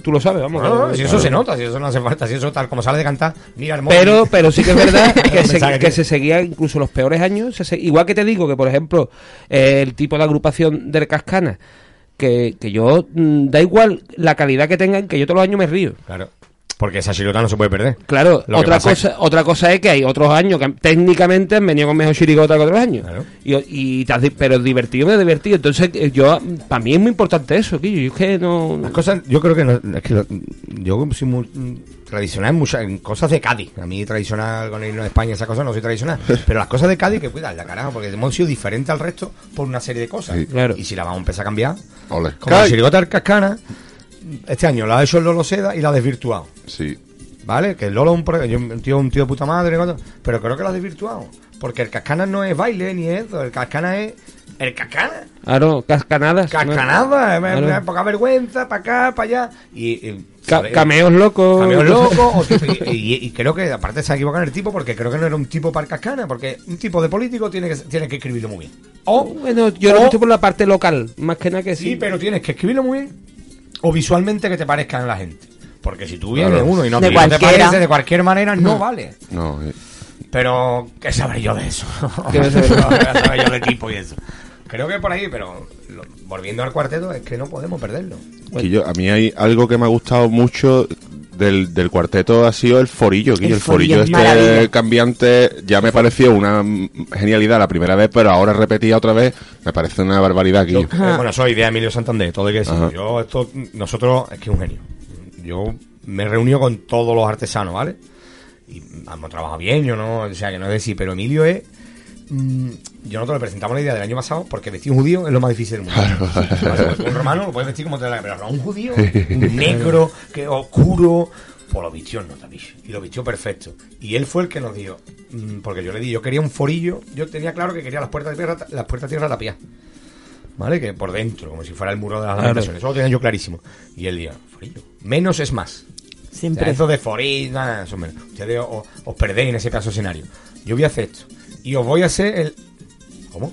tú lo sabes, vamos. No, no, si eso se nota, si eso no hace falta, si eso tal como sale de cantar, mira el móvil. Pero, pero sí que es verdad que, se, que se seguía incluso los peores años. se igual que te digo que, por ejemplo, eh, el tipo de agrupación del Cascana, que, que yo, mm, da igual la calidad que tengan, que yo todos los años me río. Claro, porque esa chirota no se puede perder. Claro, Lo que otra pasa es- cosa, otra cosa es que hay otros años que técnicamente han venido con mejor chirigota que otros años. Claro. Y, y pero divertido me divertido. Entonces, eh, yo, para mí es muy importante eso, Quillo. Yo es que no. Las cosas, yo creo que no, es que lo- yo soy muy tradicional en, muchas, en cosas de Cádiz. A mí tradicional con irnos a España, esas cosas no soy tradicional. Pero las cosas de Cádiz que cuidarla, carajo, porque hemos sido diferentes al resto por una serie de cosas. Sí. Claro. Y si la vamos a empezar a cambiar, Ole. como la Cay. chirigota del Cascana, este año la ha hecho el Lolo Seda y la ha desvirtuado. Sí. ¿Vale? Que el Lolo es un, un tío, un tío de puta madre, ¿no? pero creo que lo ha desvirtuado. Porque el Cascana no es baile ni es eso, el Cascana es. ¿El Cascana? Claro, cascanadas. ¿no? Cascanada, me- Claro. me- poca vergüenza, para acá, para allá. Y, y- cameos locos. Cameos locos. y, y- y creo que aparte se ha equivocado en el tipo porque creo que no era un tipo para el cascana. Porque un tipo de político tiene que, tiene que escribirlo muy bien. O, Bueno, yo lo he visto por la parte local, más que nada que sí. Sí, pero tienes que escribirlo muy bien o visualmente que te parezca a la gente. Porque si tú vienes Claro. uno y no, De y no te cualquiera. parece de cualquier manera, no vale. No, eh, Pero, ¿qué sabré yo de eso? ¿Qué ¿Qué sabré yo? sabré yo de tipo y eso? Creo que por ahí, pero lo- volviendo al cuarteto, es que no podemos perderlo. que yo- a mí hay algo que me ha gustado mucho del, del cuarteto ha sido el forillo, Guillo. El El, forillo, forillo es este maravilla. cambiante ya me pareció una genialidad la primera vez, pero ahora repetida otra vez me parece una barbaridad, Yo, Guillo. eh, bueno, soy de Emilio Santander, todo hay que decir. Yo, esto, nosotros, es que es un genio. Yo me he reunido con todos los artesanos, ¿vale? Y hemos trabajado bien, yo no, o sea, que no es decir, pero Emilio es. Mm, yo nosotros le presentamos la idea del año pasado porque vestir un judío es lo más difícil del mundo. Un romano lo puedes vestir como te la pero un judío, un negro, que oscuro, pues lo vistió en nota, bicho. Y lo vistió perfecto. Y él fue el que nos dijo, mm, porque yo le di, yo quería un forillo, yo tenía claro que quería las puertas de tierra, las puertas de tierra tapiadas. ¿Vale? Que por dentro, como si fuera el muro de las Claro. lamentaciones. Eso lo tenía yo clarísimo. Y él dijo, forillo. Menos es más. O sea, Siempre. eso de forillo, nada, eso menos. Ustedes os, os perdéis en ese pedazo escenario. Yo voy a hacer esto. Y os voy a hacer el. ¿Cómo?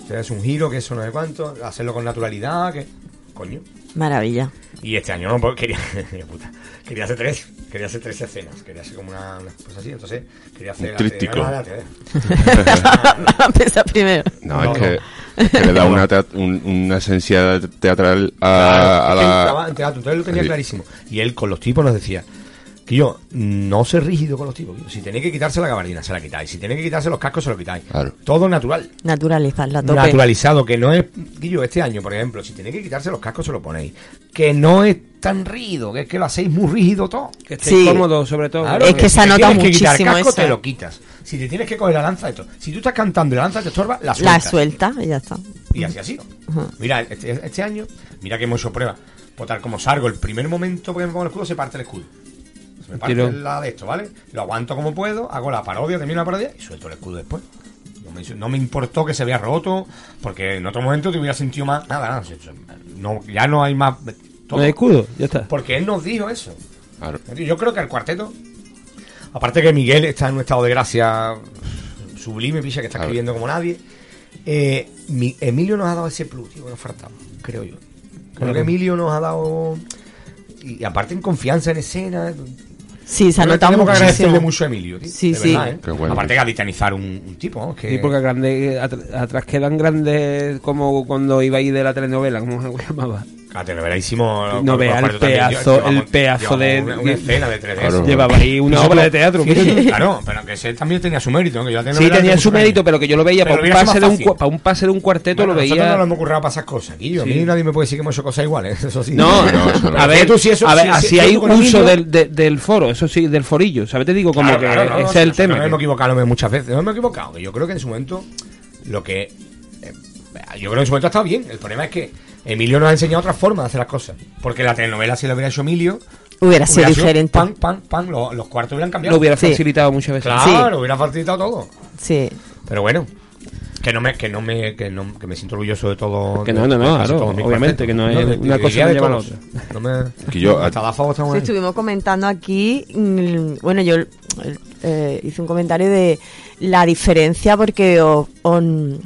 Ustedes un giro, que eso no sé cuánto, hacerlo con naturalidad, que. Coño. Maravilla. Y este año no, pues, quería, puta, quería hacer tres, quería hacer tres escenas, quería hacer como una, una cosa así, entonces quería hacer Un tríptico. te- a primero. No, No, es que, que le da una, un- una esencia teatral a, a Claro, que la... en teatro, entonces él lo tenía Sí. clarísimo. Y él con los tipos nos decía que yo no sé rígido con los tipos. que Si tenéis que quitarse la gabardina, se la quitáis. Si tenéis que quitarse los cascos, se lo quitáis. Claro. Todo natural. Naturalizarla tope. Naturalizado, que no es. Guillo, este año, por ejemplo, si tenéis que quitarse los cascos, se lo ponéis. Que no es tan rígido, que es que lo hacéis muy rígido todo. Que estéis Sí. cómodos, sobre todo. Claro, Es que si se te nota tienes que quitar muchísimo casco, eso. te lo quitas. Si te tienes que coger la lanza, esto. Si tú estás cantando y la lanza te estorba, la La sueltas. suelta y ya está. Y así ha sido. Mira, este, este año, mira que hemos hecho pruebas. Pues tal como salgo, el primer momento que me pongo el escudo, se parte el escudo. Se me parte Tiro. la de esto, ¿vale? Lo aguanto como puedo, hago la parodia, termino la parodia y suelto el escudo después. No me, no me importó que se vea roto, porque en otro momento te hubiera sentido más. Nada, nada. No, ya no hay más. todo. No hay escudo, ya está. Porque él nos dijo eso. Claro. Yo creo que el cuarteto, aparte que Miguel está en un estado de gracia sublime, picha, que está escribiendo como nadie, eh, mi- Emilio nos ha dado ese plus, tío, que nos faltaba, creo yo. Creo Claro. que Emilio nos ha dado... Y aparte en confianza en escena... Sí, se creo que nota tenemos que agradecerle mucho a Emilio, tío. Sí, de sí. verdad, ¿eh? Bueno, aparte que aditanizar un, un tipo, ¿no? Que, Sí, porque grande, at- atrás quedan grandes como cuando iba ahí de la telenovela, como se llamaba. La telenovela hicimos. No vea el pedazo, el pedazo de. Una, una escena de 3D. Claro. Llevaba ahí una obra de teatro. Fíjate, claro, pero que ese también tenía su mérito. ¿no? Que yo Sí, tenía su mérito, pero que yo lo veía para un, pase de un, para un pase de un cuarteto, Bueno, lo nosotros no veía. nos hemos ocurrido para esas cosas, aquí. A mí Sí. nadie me puede decir que hemos hecho cosas iguales. Eso sí. No, No, eso no. a ver, Tú, si eso- a ver, si- así si- hay uso del, de- del foro, eso sí, del forillo, ¿sabes? Te digo como Claro, que claro, no, ese no, es el tema. Nos que- hemos equivocado muchas veces. Nos hemos equivocado. que Yo creo que en su momento lo que. eh, yo creo que en su momento ha estado bien. El problema es que Emilio nos ha enseñado otra forma de hacer las cosas. Porque la telenovela, si la hubiera hecho Emilio. Hubiera sido diferente. Pan, pan, pan. Los, los cuartos hubieran cambiado. lo hubiera Sí. facilitado muchas veces. Claro, hubiera facilitado todo. Sí. Pero bueno. Que no me, que no me, que no, que me siento orgulloso de todo. Que no, no, no, claro, obviamente, que no es de- una de- cosa de- no de lleva a la otra. No me. Que yo- hasta la favor Sí, estuvimos comentando aquí, mm, bueno, yo eh, hice un comentario de la diferencia porque os, os-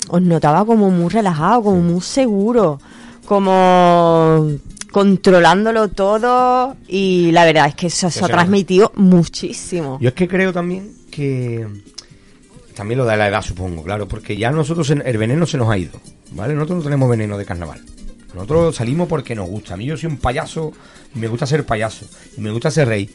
os notaba como muy relajado, como muy seguro, como controlándolo todo y la verdad es que eso se ha transmitido muchísimo. Yo es que creo también que también lo de la edad, supongo, claro, porque ya nosotros el veneno se nos ha ido, ¿vale? Nosotros no tenemos veneno de carnaval. Nosotros salimos porque nos gusta. A mí yo soy un payaso y me gusta ser payaso y me gusta ser rey.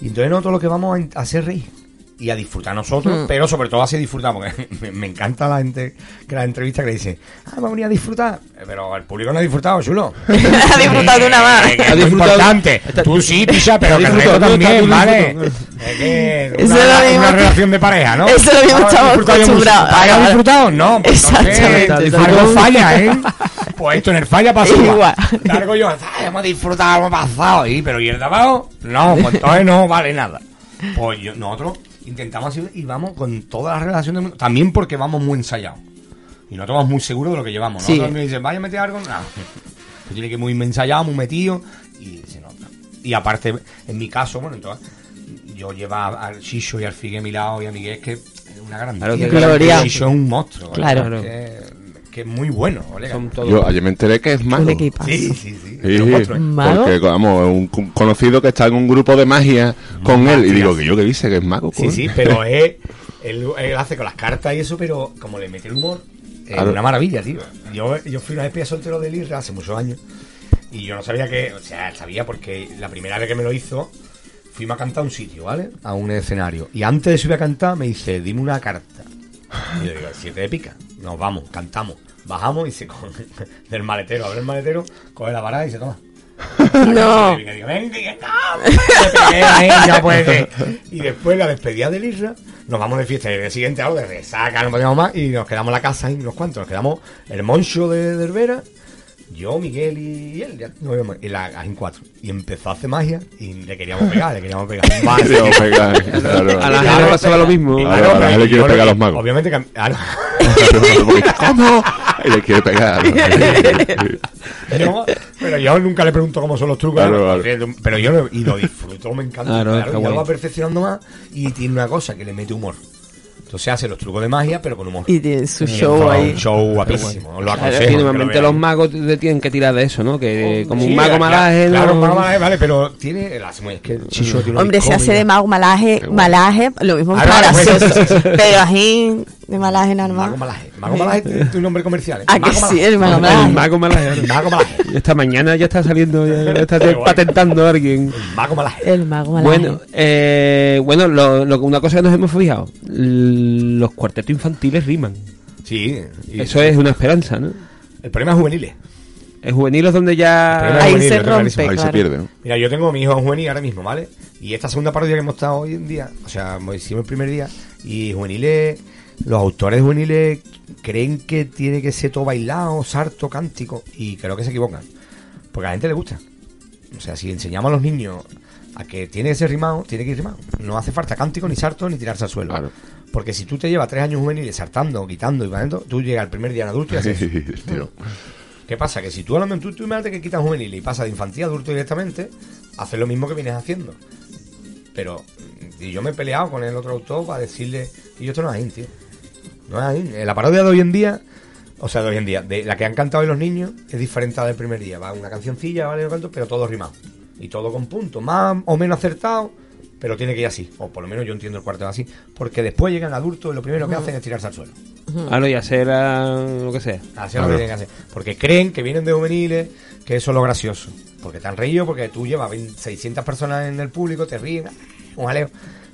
Y entonces nosotros lo que vamos a hacer reír y a disfrutar nosotros, Mm. pero sobre todo así disfrutar, porque me, me encanta la gente que la entrevista que le dice, ah, vamos a venir a disfrutar. Eh, Pero el público no ha disfrutado, chulo. ha disfrutado de una más. Eh, que Ha es muy disfrutado- importante. Tú sí, Pisa, pero que el resto también, ¿vale? Es que una, es lo mismo una relación de pareja, ¿no? eso es lo mismo Ah, estamos acostumbrados. ¿Ah, ¿has disfrutado? No, pues Exactamente. entonces algo falla, ¿eh? Pues esto en el falla pasa igual. Largo yo, "Ay, hemos disfrutado, hemos pasado. ¿Y, pero ¿y el de abajo? No, pues entonces no vale nada. Pues yo- nosotros intentamos así y vamos con todas las relaciones del mundo. También porque vamos muy ensayados. Y nosotros vamos muy seguros de lo que llevamos. Sí. Nosotros me dicen, vaya a meter algo. No. Pues tiene que ir muy ensayado, muy metido. Y se nota. Y aparte, en mi caso, bueno, entonces, yo lleva al Chicho y al Figue a mi lado y a Miguel, que es una gran Claro, que. Chicho es un monstruo. Claro. Que, que es muy bueno. Son todos- Yo ayer me enteré que es mago. Un equipazo. Sí, sí, sí. Un ¿eh? ¿Mago? Porque, vamos, un cu- conocido que está en un grupo de magia con él. Y digo, que yo que dice que es mago. Sí, sí, pero es, él, él hace con las cartas y eso, pero como le mete el humor, es Claro. una maravilla, tío. Yo, yo fui una vez soltero del Isra hace muchos años y yo no sabía que, o sea, sabía porque la primera vez que me lo hizo, fuimos a cantar a un sitio, ¿vale? A un escenario. Y antes de subir a cantar me dice, dime una carta. Y yo digo, siete de pica. Nos vamos, cantamos. Bajamos y se coge del maletero, abre el maletero, coge la vara y se toma. No. Y digo, no. Ahí, puede ser. Y después la despedida de Isra, nos vamos de fiesta. Y el día siguiente algo de resaca, no podíamos más. Y nos quedamos en la casa ahí, unos cuantos. Nos quedamos el Moncho de, de Herbera, yo, Miguel y él. Ya, no, íbamos- y la en cuatro. Y empezó a hacer magia y le queríamos pegar, le queríamos pegar. Vale. Queríamos pegar, claro. A la gente le pasaba lo mismo. A Claro, la- a la pero gente le quiere pegar a le- los magos. Obviamente que. ¿Cómo? Y le quiere pegar. Yo- pero yo nunca le pregunto cómo son los trucos. Claro, ¿no? claro. Pero yo lo, y lo disfruto, me encanta. Claro, y lo va perfeccionando más y tiene una cosa que le mete humor. Entonces hace los trucos de magia, pero con humor. Y tiene su Y show ahí. Un show guapísimo. Lo Claro, aconsejo. lo normalmente los magos te- tienen que tirar de eso, ¿no? Que como Sí, un mago claro, malaje. Claro, ¿no? un mago malaje, vale, pero tiene. el- Es que el Chicho tiene una Hombre, se hace de mago malaje, malaje, lo mismo Ah, gracioso. sí. Pero así, de malaje normal. Mago malaje. Mago malaje es tu nombre comercial. ¿eh? Ah, que Mago sí, el mago El malaje. mago malaje. El mago malaje. Esta mañana ya está saliendo, ya está patentando a alguien. El mago malaje. El mago malaje. Bueno, eh, bueno lo, lo- una cosa que nos hemos fijado, los cuartetos infantiles riman. Sí. y- Eso es una esperanza, ¿no? El problema es juveniles. En juveniles donde El ya... es Ahí se es rompe. Ahí se pierde, ¿no? Mira, yo tengo a mi hijo juvenil ahora mismo, ¿vale? Y esta segunda parodia que hemos estado hoy en día, o sea, hemos- hicimos el primer día, y juveniles, los autores juveniles creen que tiene que ser todo bailado, sarto, cántico, y creo que se equivocan. Porque a la gente le gusta. O sea, si enseñamos a los niños a que tiene que ser rimado, tiene que ir rimado. No hace falta cántico, ni sarto, ni tirarse al suelo. Claro. Porque si tú te llevas tres años juveniles saltando, quitando y bailando, tú llegas el primer día en adulto y haces. ¿Qué pasa? Que si tú a lo mejor tú, imagínate que quitas juvenil y pasas de infantil a adulto directamente, haces lo mismo que vienes haciendo. Pero y yo me he peleado con el otro autor para decirle que yo esto no es tío. No. Eh, La parodia de hoy en día, o sea, de hoy en día, de la que han cantado hoy los niños, es diferente a la del primer día. Va una cancioncilla, ¿vale? Canto, pero todo rimado. Y todo con puntos. Más o menos acertado, pero tiene que ir así, o por lo menos yo entiendo el cuarteto así, porque después llegan adultos y lo primero que hacen es tirarse al suelo. Claro, y hacer ah, lo que sea. Es lo que tienen que hacer. Porque creen que vienen de juveniles, que eso es lo gracioso. Porque te han reído, porque tú llevas 20 600 personas en el público, te ríen, un jaleo.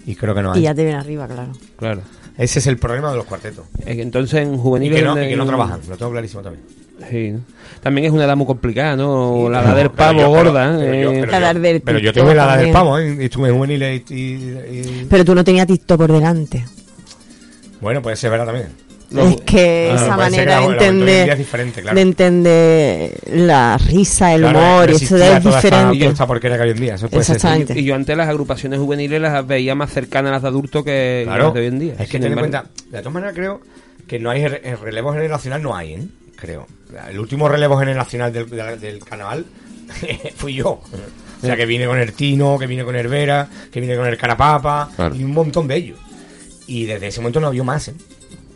Y creo que no hay. Y ya te viene arriba, claro. Claro. Ese es el problema de los cuartetos. Es Entonces en Y juveniles... que no, donde- y que no trabajan, lo tengo clarísimo también. Sí. También es una edad muy complicada, ¿no? Sí, la pero- edad del pero pavo yo- gorda. pero ¿eh? yo- pero La yo- del Pero yo TikTok tengo la edad del pavo, ¿eh? Y estuve en juveniles y, y- y- Pero tú no tenías TikTok por delante. Bueno, puede ser verdad también. Es que Ah, esa que manera la- de entender, es diferente, claro. de entender la risa, el Claro, humor, y eso es diferente. toda esta porquería que hay hoy en día. Eso puede ser. Exactamente. Y yo antes las agrupaciones juveniles las veía más cercanas a las de adultos que Claro. las de hoy en día. Es que ten en cuenta, de todas maneras creo que no hay el el relevo generacional, no hay, ¿eh? Creo. El último relevo generacional del, del, del carnaval fui yo. O sea, que vine con el Tino, que vine con el Vera, que vine con el Carapapa Claro. y un montón de ellos. Y desde ese momento no había más, ¿eh?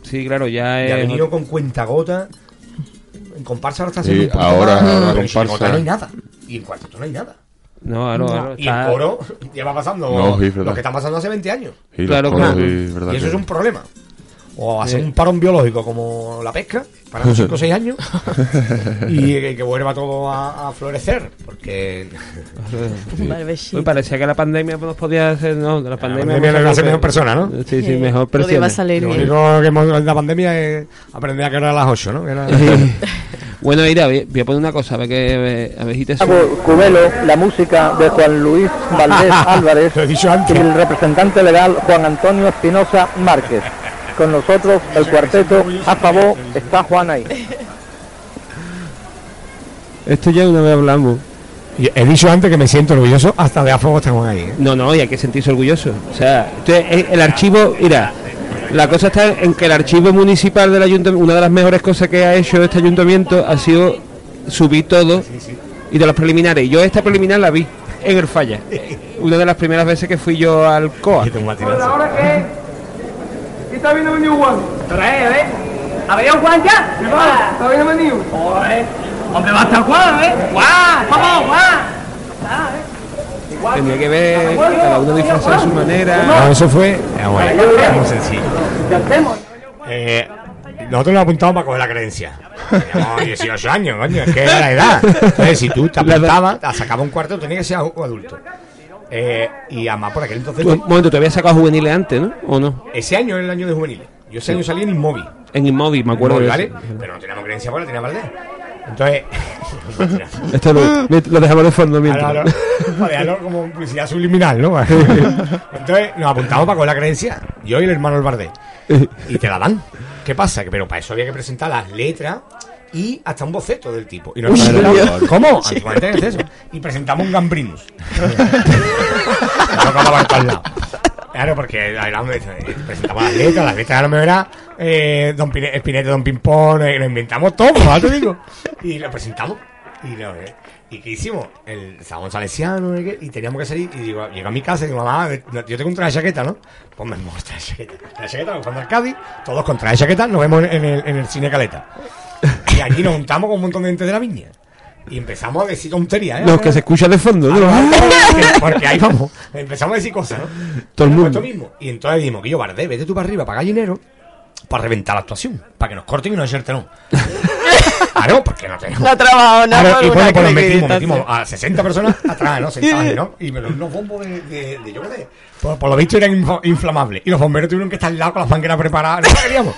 Sí, claro, ya es... venido con cuentagota. En comparsa ahora está Sí, haciendo un poquito ahora- más, ahora pero en comparsa. no hay nada. Y en cuarteto no hay nada. No, claro, claro, Y en está- coro lleva pasando No, sí, lo que están pasando hace 20 años. Sí, Claro, coros, claro. sí, Y eso que- es un problema. O hacer Sí. un parón biológico como la pesca, para 5 o 6 años, y que, que vuelva todo a, a florecer. Porque. Uy, parecía que la pandemia nos podía hacer, no, de la pandemia... pandemia hemos nos hace mejor persona, ¿no? Sí, sí, Sí, mejor a persona. salir lo único que hemos en la pandemia es aprender a que era a las 8, ¿no? Que era- Bueno, mira, voy a poner una cosa, a ver que... A ver si te. Cubelo, la música de Juan Luis Valdés Álvarez Lo he dicho y antes. el representante legal Juan Antonio Espinosa Márquez. Con nosotros el cuarteto a favor está Juan ahí. Esto ya una vez hablamos. Y he dicho antes que me siento orgulloso hasta de a fuego estamos ahí. ¿eh? No, no, y hay que sentirse orgulloso. O sea, entonces, el, archivo, mira, la cosa está en que el archivo municipal del ayuntamiento, una de las mejores cosas que ha hecho este ayuntamiento ha sido subir todo y de los preliminares. Yo esta preliminar la vi en el falla. Una de las primeras veces que fui yo al COA. Y tengo un matinazo. ¿Ahora qué? ¿Qué está viendo venido Juan? Trae, ¿eh? ¿Ha venido Juan ya? ¿Qué pasa? ¿Está viendo venido? Joder. Hombre, va a estar Juan, ¿eh? Juan, vamos, Juan. Tenía que ver cada uno disfrazado a su manera. No, eso fue ah, bueno, es muy sencillo. Eh, nosotros nos apuntamos para coger la creencia. Teníamos 18 años, coño, es que era la edad. Entonces, si tú te apuntabas, te sacabas un cuarto, tenías que ser un adulto. Eh, y además, por aquel entonces, un momento, te había sacado juveniles antes, ¿no? ¿O no? ese año era el año de juveniles. Yo ese año salí en Inmóvil. En Inmóvil, me acuerdo. Inmóvil, de ¿vale? eso. Pero no teníamos creencia porque tenía Valdés. Entonces, Esto lo, lo dejamos de fondo mientras. Para dejarlo como publicidad subliminal, ¿no? Entonces nos apuntamos para con la creencia. Yo y el hermano el Bardé. Y te la dan. ¿Qué pasa? Que, pero para eso había que presentar las letras y hasta un boceto del tipo. Y nos Uy. ¿Cómo? Antiguamente era eso. Y presentamos un gambrinus. Claro, porque de- presentamos las letras, las letras a lo mejor era eh, Don Pine, Espinete, Don Pimpón, eh, lo inventamos todo, ¿no te digo? Y lo presentamos. Y, lo, eh, ¿y qué hicimos? El Sabón Salesiano, ¿no? y teníamos que salir. Y digo, llego a mi casa y digo, mamá, yo tengo un traje de chaqueta, ¿no? Pues me muestra la chaqueta. La chaqueta, al Cádiz, todos con traje de chaqueta, nos vemos en el, en el cine Caleta. Y allí nos juntamos con un montón de gente de la viña. Y empezamos a decir tonterías, ¿eh? Los que se escucha de fondo, ¿no? Porque, porque ahí vamos, empezamos a decir cosas, ¿no? Todo el mundo. esto mismo. Y entonces dijimos que yo, Bardé, vete tú para arriba, para gallinero, para reventar la actuación, para que nos corten y no echarte no. Claro, porque no tenemos. No ha trabajado nada Claro, por y bueno, pues nos metimos, metimos a 60 personas atrás, ¿no? Sentadas, ¿no? Y unos bombos de, de, de yo qué sé. Por, por lo visto eran inflamables. Y los bomberos tuvieron que estar al lado con las mangueras preparadas. No queríamos.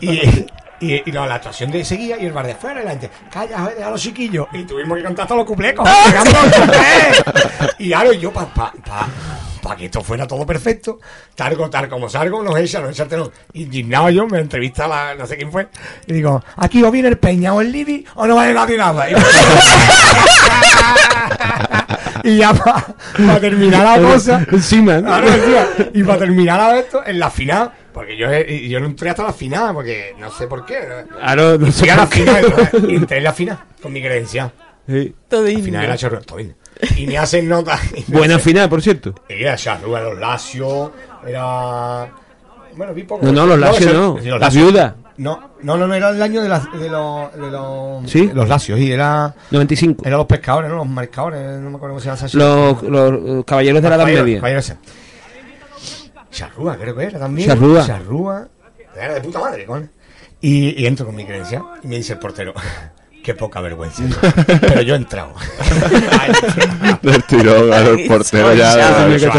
Y, y, y no, la actuación de seguía y el bar de fuera y la gente, calla, joder, a los chiquillos. Y tuvimos que cantar todos los cuplés. Y claro, yo para pa, pa, pa que esto fuera todo perfecto, tal, tal como salgo, nos echa, nos echa, no. Indignado yo, me entrevista la, no sé quién fue, y digo, aquí o viene el Peña o el Libi o no vale nadie nada. Y, y ya para terminar la cosa, Encima, ¿no? Claro, tío. Y para terminar a esto, en la final, porque yo, yo no entré hasta la final, porque no sé por qué. Claro, no sé la qué. final, y entré en la final con mi creencia. Sí. Todo Al final era bien. Y me hacen nota. y me Buena hacen- final, por cierto. Era Charrúa, los Lazio, era. Bueno, vi poco. No, no, los Lacios eso- no. los La viuda. No, no, no, no, era el año de, las- de ¿Sí? de los Lacios, sí, era. 95. Eran los pescadores, ¿no? Los mariscadores, no me acuerdo cómo se llama esa Los, los, los caballeros de la Edad Media. caballero ese. Charrúa, creo que era también. Charrúa. Charrúa. Era de puta madre, con. Y, y entro con mi creencia y me dice el portero. Qué poca vergüenza. Pero yo he entrado. Del tirón al portero ya. El- años, el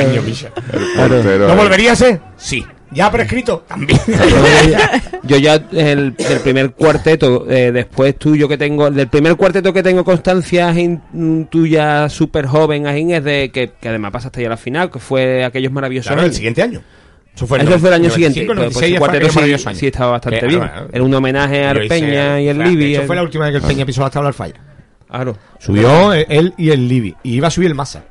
portero- ¿No volvería a ser? Sí. ¿Ya prescrito? También. Yo ya, yo el, del primer cuarteto, eh, después tuyo que tengo, del primer cuarteto que tengo constancia mm, tuya súper joven, Ajín, es de que, que además pasaste ya a la final, que fue aquellos maravillosos. Claro, el años. siguiente año. Eso fue Eso fue el año 95, siguiente. Pues, pues, 96 el fue cuarteto sí, sí estaba bastante Que, bien. bueno, Era un homenaje a yo Arpeña y el de Libi. hecho, el- fue la última vez que el Peña pisó la tabla del falla. Claro. Subió él y el Libi. Y iba a subir el Massa.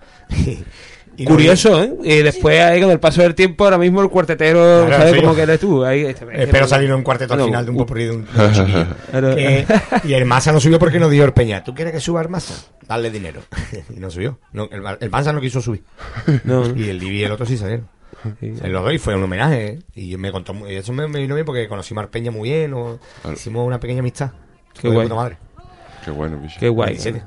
Y Curioso, ¿eh? Y después, ahí, con el paso del tiempo, ahora mismo el cuartetero, Claro, ¿sabes soy cómo que eres tú? Ahí, este- Espero salir en un cuarteto al final de un u- popurrí de un, de un chiquillo. Claro. Que- y el Massa no subió porque no dio el Peña. ¿Tú quieres que suba el Massa? Dale dinero. y no subió. No, el, el Massa no quiso subir. No. Y el Libi y el otro sí salieron. Se lo doy, fue un homenaje. ¿eh? Y me contó, y eso me, me vino bien porque conocí a Mar Peña muy bien. o- hicimos una pequeña amistad. Qué guay. madre. Qué bueno, bicho. Qué guay. 27.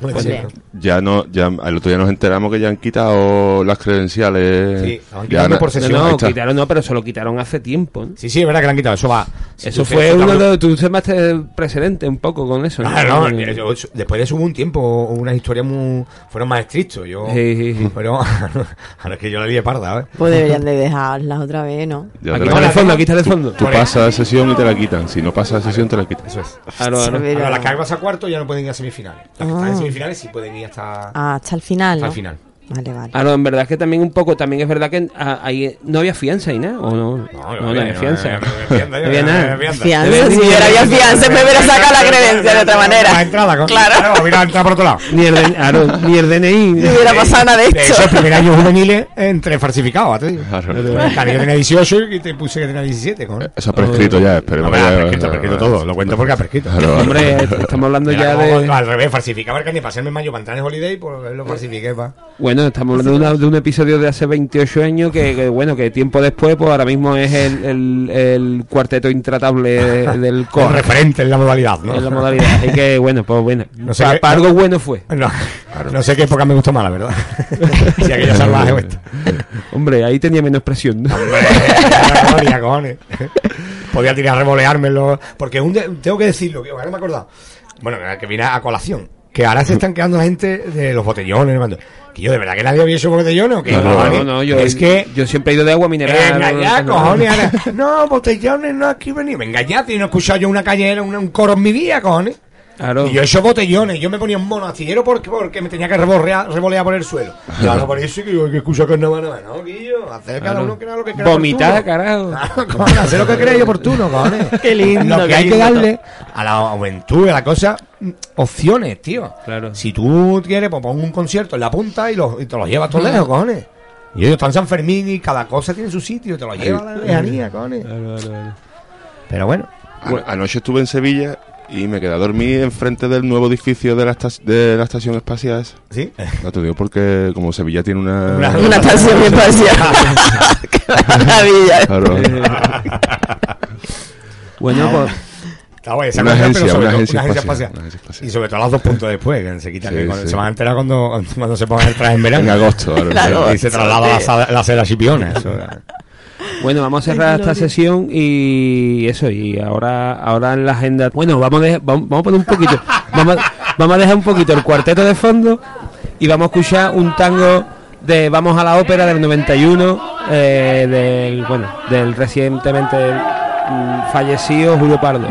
Pues 97. Ya no, ya el otro día nos enteramos que ya han quitado las credenciales. Sí, Ya por No, sesión. no, está. quitaron, no, pero se lo quitaron hace tiempo. ¿no? Sí, sí, es verdad que le han quitado. Eso va. Si Eso fue uno de tú semaste precedente un poco con eso. Claro, no, eh, yo- después de eso hubo un tiempo, unas historias muy, fueron más estrictos. Yo, Sí, sí, sí. Pero ahora es que yo la lié parda, ¿ves? Pues deberían de dejarlas otra vez, ¿no? Ya Aquí está la- el fondo, aquí está el fondo. Tú pasas de sesión y te la quitan. Si no pasas de sesión, te la quitan. Eso es. Ahora, las que vas a cuarto ya no pueden ir a semifinales. Las que están en Ah. Semifinales sí pueden ir hasta, Ah, hasta el final, hasta ¿no? el final. Vale, vale. Ah, no, en verdad es que también un poco, también es verdad que ah, ahí no había fianza y nada, ¿o no? No, no, había fianza. No había nada. Fianza, si hubiera habido fianza, me hubiera sacado la credencia de otra manera. La entrada, con- Claro. mira, por otro lado. Ni el, claro, ni el DNI. No hubiera pasado nada de hecho, el primer año juveniles entre falsificados, te digo. Claro. El canillo tenía 18 y te puse que tenía 17, con. Eso ha prescrito ya, esperemos Hombre, que ha ya- prescrito, ha prescrito todo. Lo cuento porque ha prescrito. Claro. Hombre, estamos hablando Era ya como de... Al revés, falsificaba el carnet para hacerme mayo para entrar en holiday, pues lo falsifiqué. Bueno, estamos hablando de, una- de un episodio de hace 28 años que, que, bueno, que tiempo después, pues ahora mismo es el, el, el cuarteto intratable del El core. referente en la modalidad, ¿no? En la modalidad. Así que, bueno, pues bueno. No sé para algo bueno fue. No, no sé qué época me gustó más, la verdad. si aquella salvaje o esta. Hombre, ahí tenía menos presión. ¿no? Hombre. Podía tirar a revoleármelo. Porque un de- tengo que decirlo, que ahora me he acordado. Bueno, que viene a colación. Que ahora se están quedando gente de los botellones. Yo, de verdad que nadie había hecho botellones o qué? No, no, yo, es que. yo siempre he ido de agua mineral. Venga no- cojones. ahora, no, botellones, no, aquí venía. Venga ya, tío, no he escuchado yo una callera, una- un coro en mi vida, cojones. Claro. Y yo he hecho botellones, yo me ponía un mono astillero porque, porque me tenía que revolear, revolear por el suelo. Ya no parece que yo hay que escuchar carnaval, no, no, Guillo, hacer cada Claro. uno que haga lo que crea Vomitar, carajo. Claro, cojones, hacer lo que crea oportuno, cojones. Qué lindo, Lo que qué hay que darle a la juventud, a la cosa, opciones, tío. Claro. Si tú quieres, pues pon un concierto en la punta y, lo, y te lo llevas todo lejos, cojones. Y ellos están en San Fermín y cada cosa tiene su sitio, te lo llevas a la lejanía, cojones. Claro, claro, claro. Pero bueno. Bueno, anoche estuve en Sevilla y me quedé a dormir enfrente del nuevo edificio de la, esta- de la estación espacial. esa. ¿Sí? No te digo porque como Sevilla tiene una... Una- Una estación espacial. Qué maravilla. Claro. Bueno, pues Está guay, esa Una cosa, agencia, pero sobre una todo agencia una agencia espacial, espacial. una agencia espacial. Y sobre todo las dos puntos después, que se quitan, Sí, que cuando- sí. se van a enterar cuando, cuando se pongan el traje en verano. En agosto, claro. Claro. Y se traslada la, sa- la seda Chipiona. Eso. Bueno, vamos a cerrar esta sesión y eso, y ahora ahora en la agenda... Bueno, vamos a, dejar- vamos, vamos a poner un poquito, vamos, a- vamos a dejar un poquito el cuarteto de fondo y vamos a escuchar un tango de Vamos a la Ópera del 91, eh, del, bueno, del recientemente mm, fallecido Julio Pardo.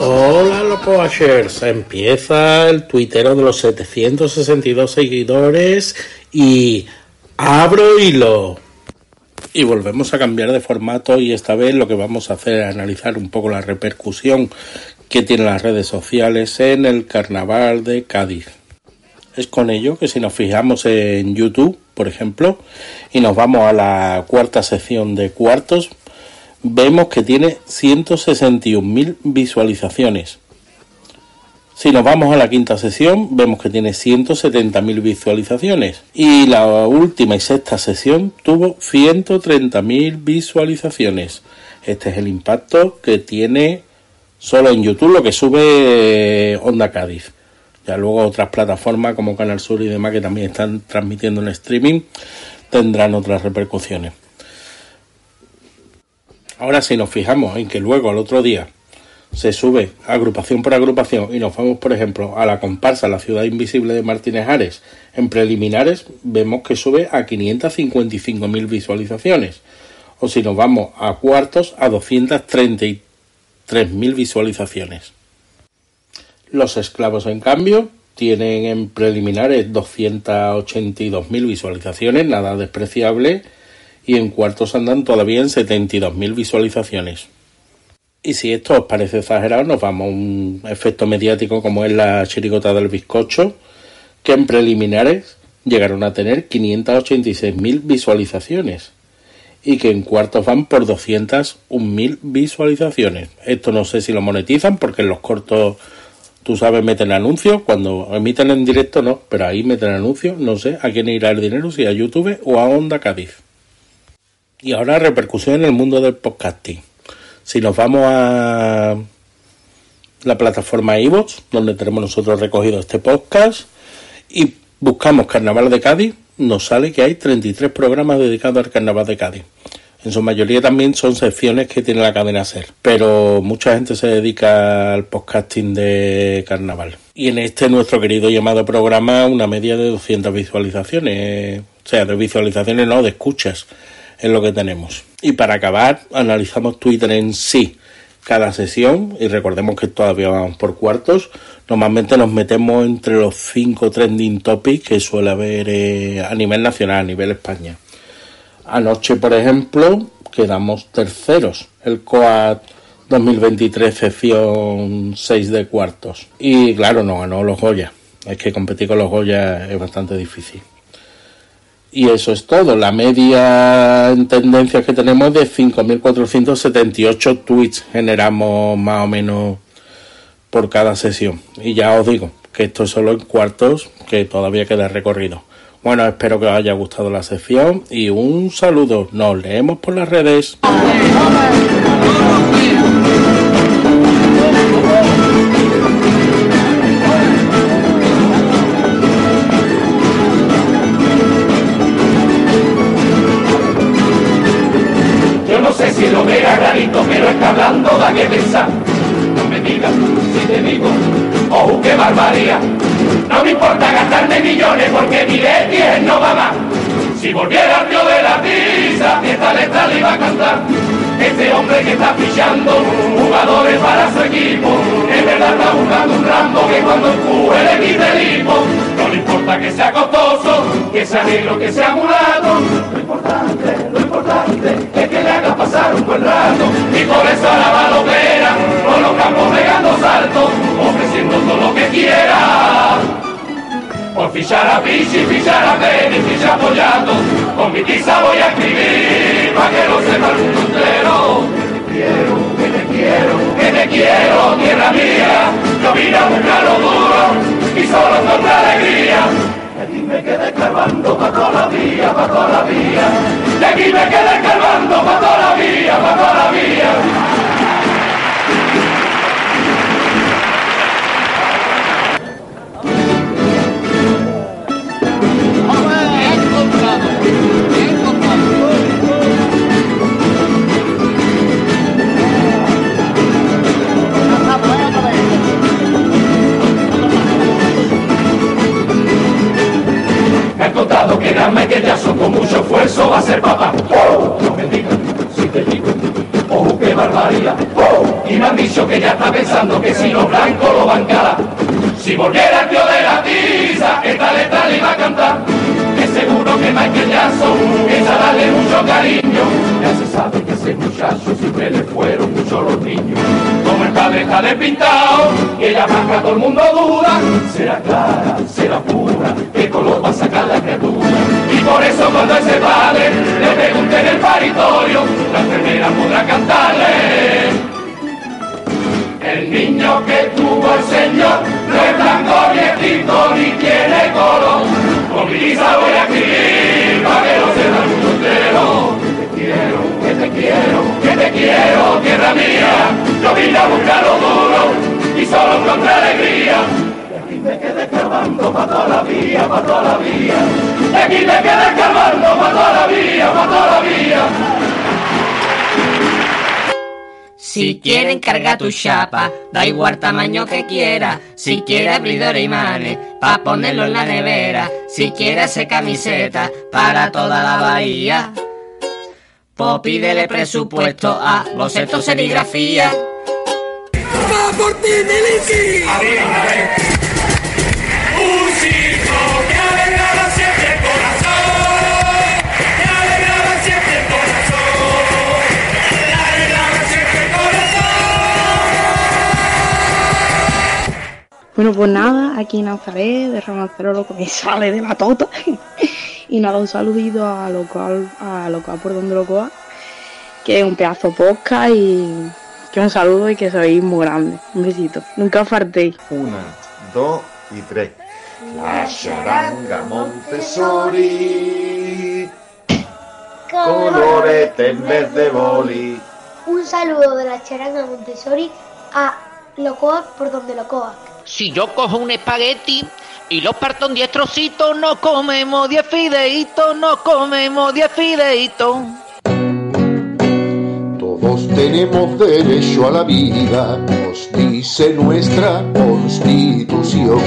Hola Locoashers, empieza el tuitero de los 762 seguidores y abro hilo. Y volvemos a cambiar de formato y esta vez lo que vamos a hacer es analizar un poco la repercusión que tienen las redes sociales en el carnaval de Cádiz. Es con ello que si nos fijamos en YouTube, por ejemplo, y nos vamos a la cuarta sección de cuartos, vemos que tiene 161.000 visualizaciones. Si nos vamos a la quinta sesión, vemos que tiene 170.000 visualizaciones. Y la última y sexta sesión tuvo 130.000 visualizaciones. Este es el impacto que tiene solo en YouTube lo que sube Onda Cádiz. Ya luego otras plataformas como Canal Sur y demás que también están transmitiendo en streaming tendrán otras repercusiones. Ahora si nos fijamos en que luego al otro día se sube agrupación por agrupación y nos vamos, por ejemplo, a la comparsa La Ciudad Invisible de Martínez Ares en preliminares, vemos que sube a 555.000 visualizaciones. O si nos vamos a cuartos, a 233.000 visualizaciones. Los esclavos, en cambio, tienen en preliminares 282.000 visualizaciones, nada despreciable, y en cuartos andan todavía en 72.000 visualizaciones. Y si esto os parece exagerado, nos vamos a un efecto mediático como es la chirigota del bizcocho, que en preliminares llegaron a tener 586.000 visualizaciones y que en cuartos van por 201.000 visualizaciones. Esto no sé si lo monetizan porque en los cortos, tú sabes, meten anuncios, cuando emiten en directo no, pero ahí meten anuncios, no sé a quién irá el dinero, si a YouTube o a Onda Cádiz. Y ahora repercusión en el mundo del podcasting. Si nos vamos a la plataforma iVoox, donde tenemos nosotros recogido este podcast, y buscamos Carnaval de Cádiz, nos sale que hay 33 programas dedicados al Carnaval de Cádiz. En su mayoría también son secciones que tiene la cadena SER, pero mucha gente se dedica al podcasting de Carnaval. Y en este nuestro querido llamado programa una media de 200 visualizaciones, o sea, de visualizaciones no, de escuchas es lo que tenemos. Y para acabar, analizamos Twitter en sí cada sesión y recordemos que todavía vamos por cuartos. Normalmente nos metemos entre los cinco trending topics que suele haber eh, a nivel nacional, a nivel España. Anoche, por ejemplo, quedamos terceros. El COAT 2023 sección 6 de cuartos. Y claro, no ganó los Goya. Es que competir con los Goya es bastante difícil. Y eso es todo. La media en tendencias que tenemos es de 5.478 tweets generamos más o menos por cada sesión. Y ya os digo que esto es solo en cuartos, que todavía queda recorrido. Bueno, espero que os haya gustado la sección y un saludo. Nos leemos por las redes. Yo no sé si lo vea clarito, pero está hablando da que pensar. Oh, qué barbaridad. No me importa gastarme millones porque mi de no va más. Si volviera al río de la risa, fiesta letra le iba a cantar. Este hombre que está fichando jugadores para su equipo, en verdad está buscando un rambo que cuando empuje le quite el hipo. No le importa que sea costoso, que sea negro, que sea mulato. Lo importante, lo importante es que le haga pasar un buen rato. Y por eso va la opera, por los campos pegando saltos, ofreciendo todo lo que quiera. Por fichar a Pichi, fichar a Penny, fichar apoyando, con mi tiza voy a escribir, pa' que lo sepa el mundo entero. Que te quiero, que te quiero, que te quiero, tierra mía, vine a lo duro, y solo encontré alegría. Y aquí me quedé escarbando pa' toda la vía, pa' toda la vía. Y aquí me quedé escarbando pa' toda la vía, pa' toda la vía. Han contado que Gran Michael Jackson con mucho esfuerzo va a ser papá. ¡Oh! No me digas si te digo. ¡Oh, qué barbaridad! ¡Oh! Y me han dicho que ya está pensando que si los blancos lo van cara. Si volviera el tío de la tiza, esta letra le iba a cantar. Que seguro que Michael Jackson piensa darle mucho cariño. Ese muchacho siempre le fueron muchos los niños. Como el padre está despintado y ella blanca todo el mundo duda. Será clara, será pura, qué color va a sacar la criatura. Y por eso cuando ese padre le pregunte en el paritorio, la enfermera podrá cantarle. El niño que tuvo el Señor no es blanco viejito ni tiene color. Con mi voy a escribir para que lo sepa el mundo entero. Quiero, que te quiero, tierra mía. Yo vine a buscar lo duro y solo encontré alegría. Aquí me quedé escarbando pa' toda la vía, pa' toda la vía. Aquí me quedé escarbando pa' toda la vía, pa' toda la vía. Si quieren cargar tu chapa, da igual tamaño que quiera. Si quiere abridor y imanes, pa' ponerlo en la nevera. Si quiere hacer camiseta para toda la bahía. Pues pídele presupuesto a boceto serigrafía. ¡Va por ti, Miliki! Un circo que alegraba siempre el corazón, que alegraba siempre el corazón, que alegraba siempre el corazón. Bueno, pues nada, aquí en Nazaret, de Romancero lo que me sale de la tota. Y nada, un saludito a local, a local por donde lo coja, que es un pedazo posca y que un saludo y que sois muy grande. Un besito. Nunca faltéis. Una, dos y tres. La charanga Montessori, colorete en vez de boli. Un saludo de la charanga Montessori a Locoa por donde Locoa. Si yo cojo un espagueti y lo parto en diez trocitos, no comemos diez fideitos, no comemos diez fideitos. Todos tenemos derecho a la vida, nos dice nuestra constitución.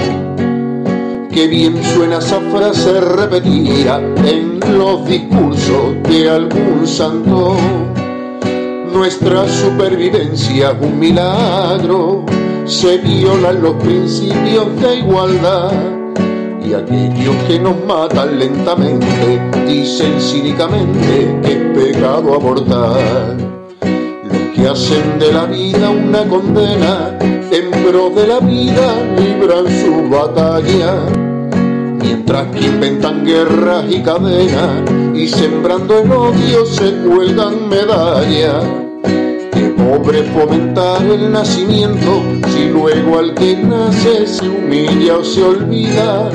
Qué bien suena esa frase repetida en los discursos de algún santo. Nuestra supervivencia es un milagro, se violan los principios de igualdad. Y aquellos que nos matan lentamente dicen cínicamente que es pecado abortar. Los que hacen de la vida una condena en pro de la vida libran su batalla. Mientras que inventan guerras y cadenas y sembrando el odio se cuelgan medallas. Qué pobre fomentar el nacimiento si luego al que nace se humilla o se olvida.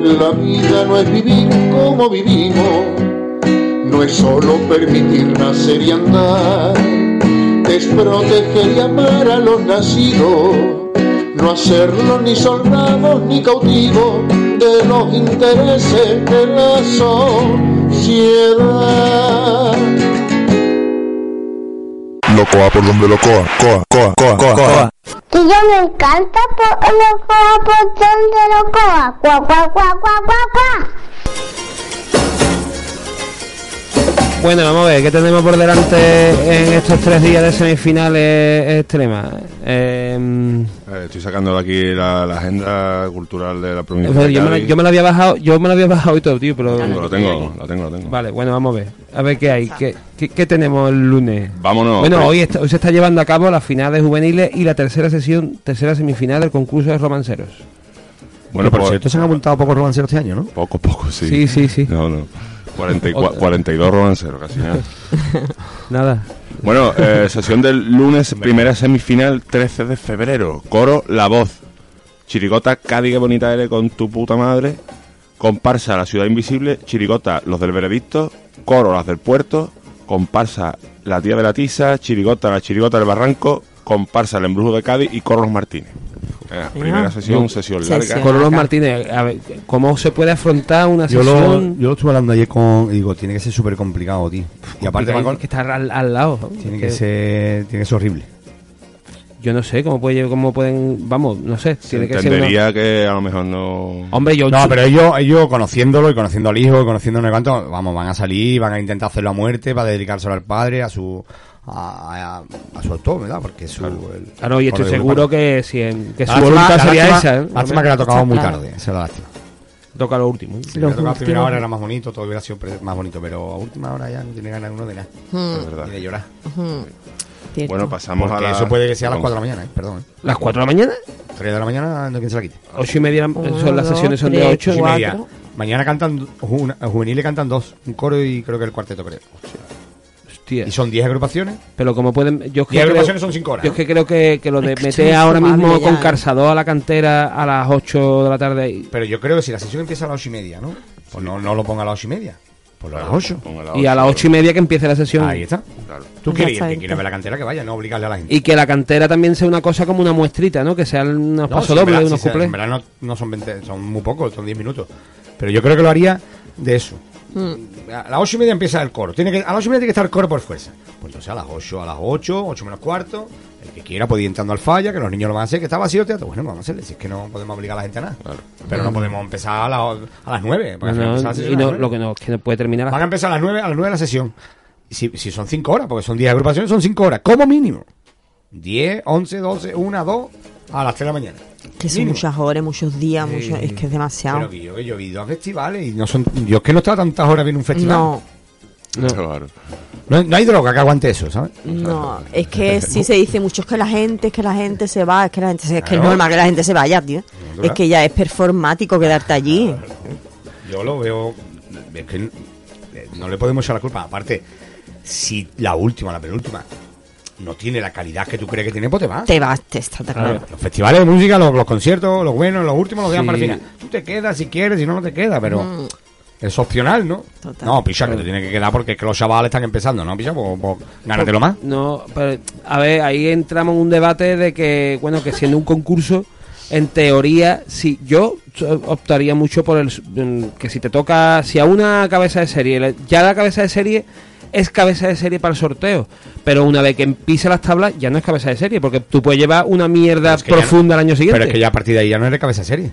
La vida no es vivir como vivimos, no es solo permitir nacer y andar, es proteger y amar a los nacidos, no hacerlos ni soldados ni cautivos de los intereses de la sociedad. Locoa por donde lo coa, coa, coa, coa, coa, coa. Que yo me encanta por por cuá, cuá, cuá, cuá, cuá. Bueno, vamos a ver, ¿qué tenemos por delante en estos tres días de semifinales extremas? Eh, Eh, estoy sacando de aquí la, la agenda cultural de la provincia. Yo, me la, Cádiz. yo me la había bajado, yo me la había bajado y todo, tío, pero... Lo tengo, lo tengo, lo tengo, lo tengo. Vale, bueno, vamos a ver. A ver qué hay. ¿Qué, qué, qué tenemos el lunes? Vámonos. Bueno, hoy, está- hoy se está llevando a cabo la final de juveniles y la tercera sesión, tercera semifinal del concurso de romanceros. Bueno, por pues- cierto, se han apuntado pocos romanceros este año, ¿no? Poco, poco, sí. Sí, sí, sí. No, no. 44 42 romanceros, casi nada. Nada. Bueno, eh, sesión del lunes, primera semifinal, 13 de febrero. Coro La Voz. Chirigota, Cádiz, qué bonita eres con tu puta madre. Comparsa, La Ciudad Invisible. Chirigota, Los del Veredicto. Coro, Las del Puerto. Comparsa, La Tía de la Tiza. Chirigota, La Chirigota del Barranco. Comparsa, El Embrujo de Cádiz y Coro Los Martínez. Eh, primera sesión, sesión larga. Carlos Martínez, a ver, ¿cómo se puede afrontar una Yo lo, sesión? yo lo estuve hablando ayer con. y digo, tiene que ser súper complicado, tío. Y aparte, que estar al, al lado. ¿no? tiene que ser, tiene que ser horrible. Yo no sé cómo puede, cómo pueden, vamos, no sé. Se Tiene que ser una- entendería que a lo mejor no... Hombre, yo No, pero ellos, ellos conociéndolo y conociendo al hijo y conociendo no sé cuánto, vamos, van a salir, van a intentar hacerlo a muerte para dedicárselo al padre, a su a, a- a su autor, ¿verdad? Porque es su. el- Claro, y estoy seguro que, si en- que su La lástima- voluntad la sería lástima- esa. ¿eh? Lástima que le ha tocado muy Claro. tarde, esa es la lástima. Toca lo último. Si le ha tocado a primera hora era más bonito, todo hubiera sido más bonito, pero a última hora ya no tiene ganas uno de nada. Hmm. Es verdad. Y de llorar. Cierto. Bueno, pasamos Porque a la... eso puede que sea a las 4 de la mañana, ¿eh? perdón. ¿eh? ¿Las 4 de la mañana? 3 de la mañana, no quién se la quite. Ocho y media Uno, son las dos, sesiones son de tres, 8 Ocho y cuatro. media. Mañana cantan, una, juveniles cantan dos, un coro y creo que el cuarteto, creo. Hostia. Y son 10 agrupaciones. Pero como pueden. Yo es que Y creo, agrupaciones son cinco horas, Yo es que creo que, que lo de meter ahora mismo con ya, ¿eh? Carzador a la cantera a las 8 de la tarde. y- Pero yo creo que si la sesión empieza a las 8 y media, ¿no? Pues no, no lo ponga a las 8 y media. Pues a las 8. Y a las 8 y media que empiece la sesión. Ahí está. Claro. Tú quieres ir, que quiera ver la cantera que vaya, no obligarle a la gente. Y que la cantera también sea una cosa como una muestrita, ¿no? Que sean unos No, pasos dobles, verdad, unos sí, cuplés. En verdad no, no son 20, son muy pocos, son 10 minutos. Pero yo creo que lo haría de eso. Mm. A las 8 y media empieza el coro. Tiene que, a las 8 y media tiene que estar el coro por fuerza. Pues entonces a las 8, a las 8, 8 menos cuarto. El que quiera puede ir entrando al falla, que los niños lo van a hacer, que está vacío el teatro. Bueno, vamos a hacerle, si es que no podemos obligar a la gente a nada. Pero no podemos empezar a, la- a las 9. Porque No, la y no, lo 9. que no, que no puede terminar Van a empezar a las 9, a las 9 de la sesión. Si, si son 5 horas, porque son 10 agrupaciones, son 5 horas, como mínimo. 10, 11, 12, 1, 2, a las 3 de la mañana. Que son Mínimo. muchas horas, muchos días, mucho- es que es demasiado. Pero que yo, que yo he ido a festivales y no son. Yo es que no he estado tantas horas viendo un festival. No, Claro. No, no hay droga que aguante eso, ¿sabes? no, es que sí se dice mucho, es que la gente, es que la gente se va, es que la gente se, es que es Claro. normal que la gente se vaya, tío. Es que ya es performático quedarte allí. Yo lo veo. Es que no le podemos echar la culpa. Aparte, si la última, la penúltima, no tiene la calidad que tú crees que tiene, pues te vas. Te vas, te está claro. Los festivales de música, los, los conciertos, los buenos, los últimos, los dejan Sí. para el final. Tú te quedas si quieres, si no, no te quedas, pero Mm. es opcional, ¿no? Total. No, picha, que te tiene que quedar porque es que los chavales están empezando, ¿no? Picha, pues, pues gánatelo más. No, pero a ver, ahí entramos en un debate de que, bueno, que siendo un concurso, en teoría, si yo optaría mucho por el mm, que si te toca, si a una cabeza de serie, ya la cabeza de serie es cabeza de serie para el sorteo, pero una vez que pise las tablas ya no es cabeza de serie, porque tú puedes llevar una mierda es que ya profunda el año siguiente. Pero es que ya a partir de ahí ya no eres cabeza de serie.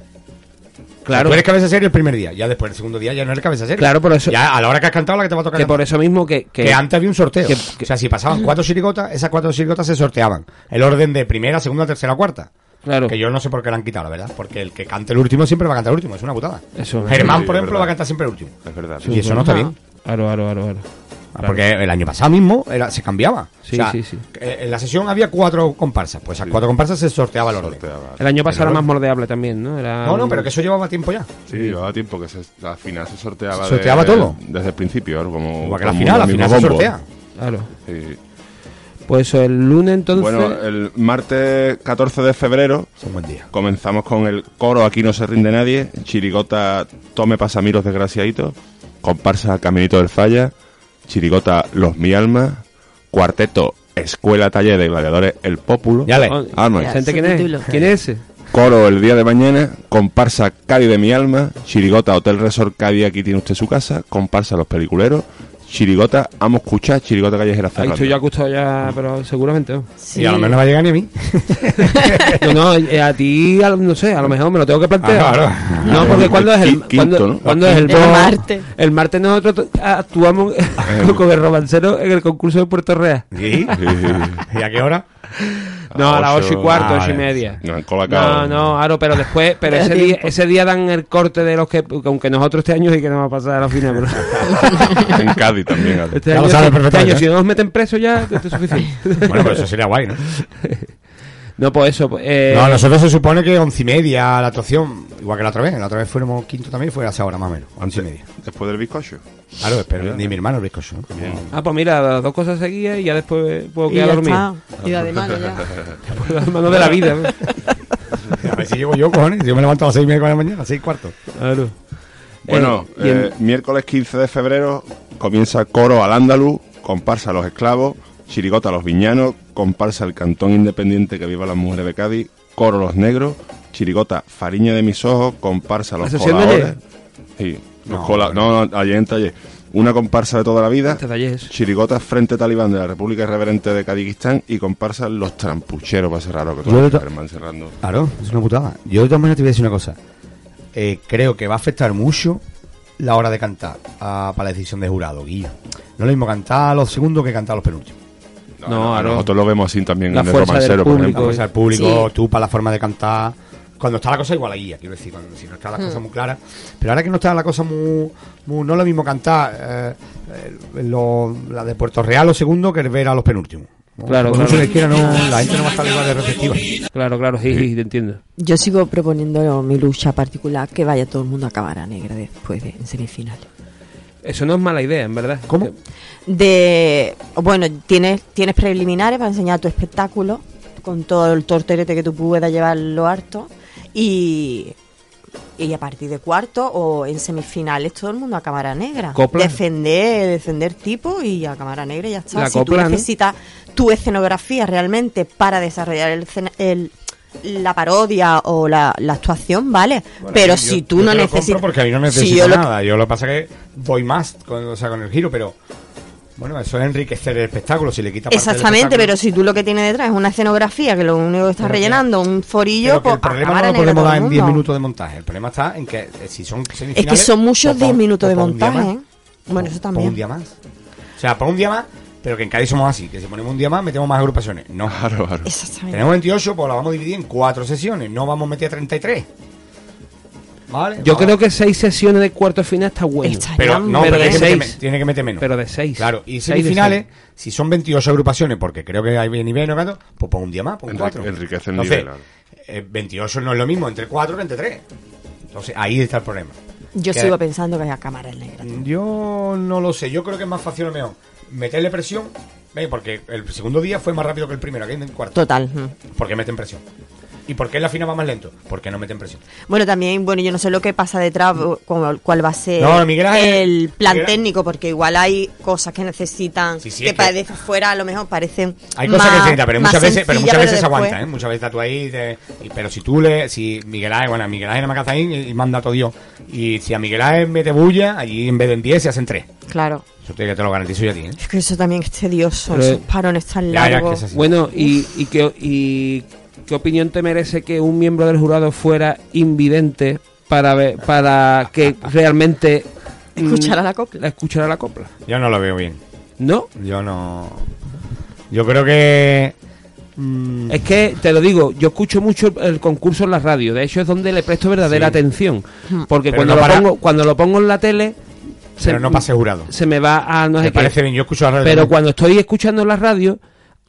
Claro. Tú eres cabeza de serie el primer día, ya después el segundo día ya no eres cabeza de serie. Claro, por eso- Ya a la hora que has cantado la que te va a tocar que cantar. por eso mismo que, que, Que, antes había un sorteo. que- o sea, si pasaban cuatro chirigotas, esas cuatro chirigotas se sorteaban. El orden de primera, segunda, tercera, cuarta. Claro. Que yo no sé por qué la han quitado, la verdad. Porque el que cante el último siempre va a cantar el último. Es una putada. Eso es. Germán, Sí, por ejemplo, verdad. va a cantar siempre el último. Es verdad. Y eso no está bien. Claro, claro, claro, claro. Porque el año pasado mismo era, se cambiaba. Sí, o sea, sí, sí. En la sesión había cuatro comparsas. Pues a cuatro comparsas se sorteaba el orden. Sorteaba. El año pasado era más moldeable también, ¿no? Era No, no, un- pero que eso llevaba tiempo ya. Sí, llevaba tiempo que se, al final se sorteaba. Se sorteaba de- todo. Desde el principio, ¿no? como. Igual que todo la final, la al final se sortea. Claro. Sí. Pues el lunes entonces. Bueno, el martes 14 de febrero un buen día. comenzamos con el coro Aquí no se rinde nadie, Chirigota Tome Pasamiros Desgraciaditos, comparsa Caminito del Falla, Chirigota Los Mi Alma, cuarteto Escuela Taller de Gladiadores El Pópulo, Ya le. Arma. ¿Esa gente quién es? ¿Quién es ese? Coro el día de mañana, comparsa Cádiz de mi alma, Chirigota Hotel Resort Cádiz, aquí tiene usted su casa, comparsa Los Peliculeros, Chirigota Amo Escuchar, Chirigota Callejera Ahí Cerrando. estoy yo acostado ya, pero seguramente. ¿no? Y a lo no va a llegar ni a mí. No, no, eh, a ti, a no sé, a lo mejor me lo tengo que plantear. Ah, claro. No, porque cuando es el, cuando, ¿no? cuando es el, El martes. El martes nosotros actuamos con el romancero en el concurso de Puerto Real. ¿Y? ¿Y a qué hora? No, a las ocho y cuarto, Ah, ocho y vale. media. No. No, Aro, pero después, pero ese día, ese día dan el corte de los que, aunque nosotros este año sí que no va a pasar a la final, pero en Cádiz también. Este año, este ¿eh? si no nos meten presos ya, esto es suficiente. Bueno, pues eso sería guay, ¿no? No, pues eso, pues, eh, No, nosotros se supone que once y media la actuación, igual que la otra vez. La otra vez fuéramos quinto también, fue a esa hora más o menos, once y media. Después del bizcocho. Claro, pero ni mi hermano el bizcocho. ¿no? Ah, pues mira, las dos cosas seguidas y ya después puedo Y quedar ya dormido. está. Y de mano ya. Las manos de la vida. ¿no? A ver si llego yo, cojones. Yo me levanto a las seis y media de la mañana, seis y cuarto. Claro. Bueno, Eh, y eh, miércoles 15 de febrero comienza coro al Andaluz, comparsa a los esclavos, chirigota los viñanos, comparsa el cantón independiente que viva las mujeres de Cádiz, coro los negros, chirigota fariña de mis ojos, comparsa los ¿La sesión de coladores. Sí, los No, cola- no, no, ayer en taller. Una comparsa de toda la vida, eso. chirigota Frente Talibán de la República Irreverente de Kazajistán y comparsa los trampucheros, va a ser raro que todos van cerrando. Claro, es una putada. Yo de todas maneras te voy a decir una cosa. Eh, creo que va a afectar mucho la hora de cantar ah, para la decisión de jurado, Guillo. No es lo mismo cantar a los segundos que cantar a los penúltimos. No, Aro. Nosotros lo vemos así también La en el fuerza del romancero, por público. ejemplo. La cosa del público, Sí. tú para la forma de cantar. Cuando está la cosa igual la guía, quiero decir, cuando, si no está la cosa muy clara. Pero ahora que no está la cosa muy. muy- no es lo mismo cantar eh, eh, lo- la de Puerto Real los segundos que ver a los penúltimos. ¿no? Claro, claro. que quiera, no, la gente no va a estar igual de receptiva. Claro, claro, sí, sí, te entiendo. Yo sigo proponiendo mi lucha particular que vaya todo el mundo a cámara negra después de en semifinales. Eso no es mala idea, en verdad. ¿Cómo? De bueno, tienes tienes preliminares para enseñar tu espectáculo con todo el torterete que tú puedas llevarlo harto y y a partir de cuarto o en semifinales todo el mundo a cámara negra. Copla. Defender, defender tipo y a cámara negra y ya está. La si copla, tú ¿no? necesitas tu escenografía realmente para desarrollar el, el- la parodia o la, la actuación, vale. Pero yo- si yo tú no lo compro necesitas... Porque a mí no si necesito yo lo- nada. Yo lo que pasa es que voy más con, o sea, con el giro, pero. Bueno, eso es enriquecer el espectáculo. Si le quita parte del Exactamente, espectáculo- pero si tú lo que tienes detrás es una escenografía que lo único que estás Pero rellenando, un forillo, pues el problema no lo podemos dar en 10 mundo. minutos de montaje. El problema está en que eh, si son Es que son muchos pues 10 pon- minutos de pues día montaje, más. ¿eh? Bueno, eso Pon un también. día más. O sea, pon un día más, pero que en Cádiz somos así. Que si ponemos un día más, metemos más agrupaciones. No. Claro, claro. Exactamente. Tenemos 28, pues la vamos a dividir en cuatro sesiones. No vamos a meter 33. ¿Vale? Yo Vamos. creo que seis sesiones de cuarto final está bueno. Pero no, pero pero de tiene, que seis. meter, tiene que meter menos. Pero de seis. Claro, y semifinales, si son 28 agrupaciones, porque creo que hay nivel, ¿no? Pues pon un día más, pon Enrique- cuatro. enriquece el Entonces, nivel, claro. eh, 28 no es lo mismo entre 4 que entre 3. Entonces, ahí está el problema. Yo Que- sigo pensando que es a cámara negra. Yo no lo sé, yo creo que es más fácil o mejor meterle presión, porque el segundo día fue más rápido que el primero, aquí en el cuarto. Total. mm. ¿Por qué meten presión? ¿Y por qué en la final va más lento? Porque no meten presión. Bueno, también, bueno, yo no sé lo que pasa detrás, cuál, cuál va a ser No, Miguel Ángel- el plan Miguel- técnico, porque igual hay cosas que necesitan, Sí, sí, que que- para desde fuera a lo mejor parecen Hay cosas que necesitan, pero muchas veces, pero muchas veces se después- aguanta, ¿eh? Muchas veces estás tú ahí, te- pero si tú le, si Miguel Ángel, bueno, Miguel Ángel que hace ahí y, manda todo Dios. Y si a Miguel Ángel mete bulla, allí en vez de en 10 se hacen 3. Claro. Eso te, te lo garantizo yo a ti, ¿eh? Es que eso también es tedioso, Pero- esos parones tan Ya, ya, largos. que es así. Bueno, y, y, qué, y qué opinión te merece que un miembro del jurado fuera invidente para ver, para que realmente mm, Escuchara la copla. escuchara la copla? Yo no lo veo bien. ¿No? Yo no. Yo creo que. mm, Es que, te lo digo, yo escucho mucho el, concurso en la radio. De hecho, es donde le presto verdadera Sí. atención. Porque Pero cuando, no lo para- pongo, cuando lo pongo en la tele... pero no pase jurado. Se me va a no Me sé qué. parece bien, yo escucho la radio Pero también. cuando estoy escuchando en la radio,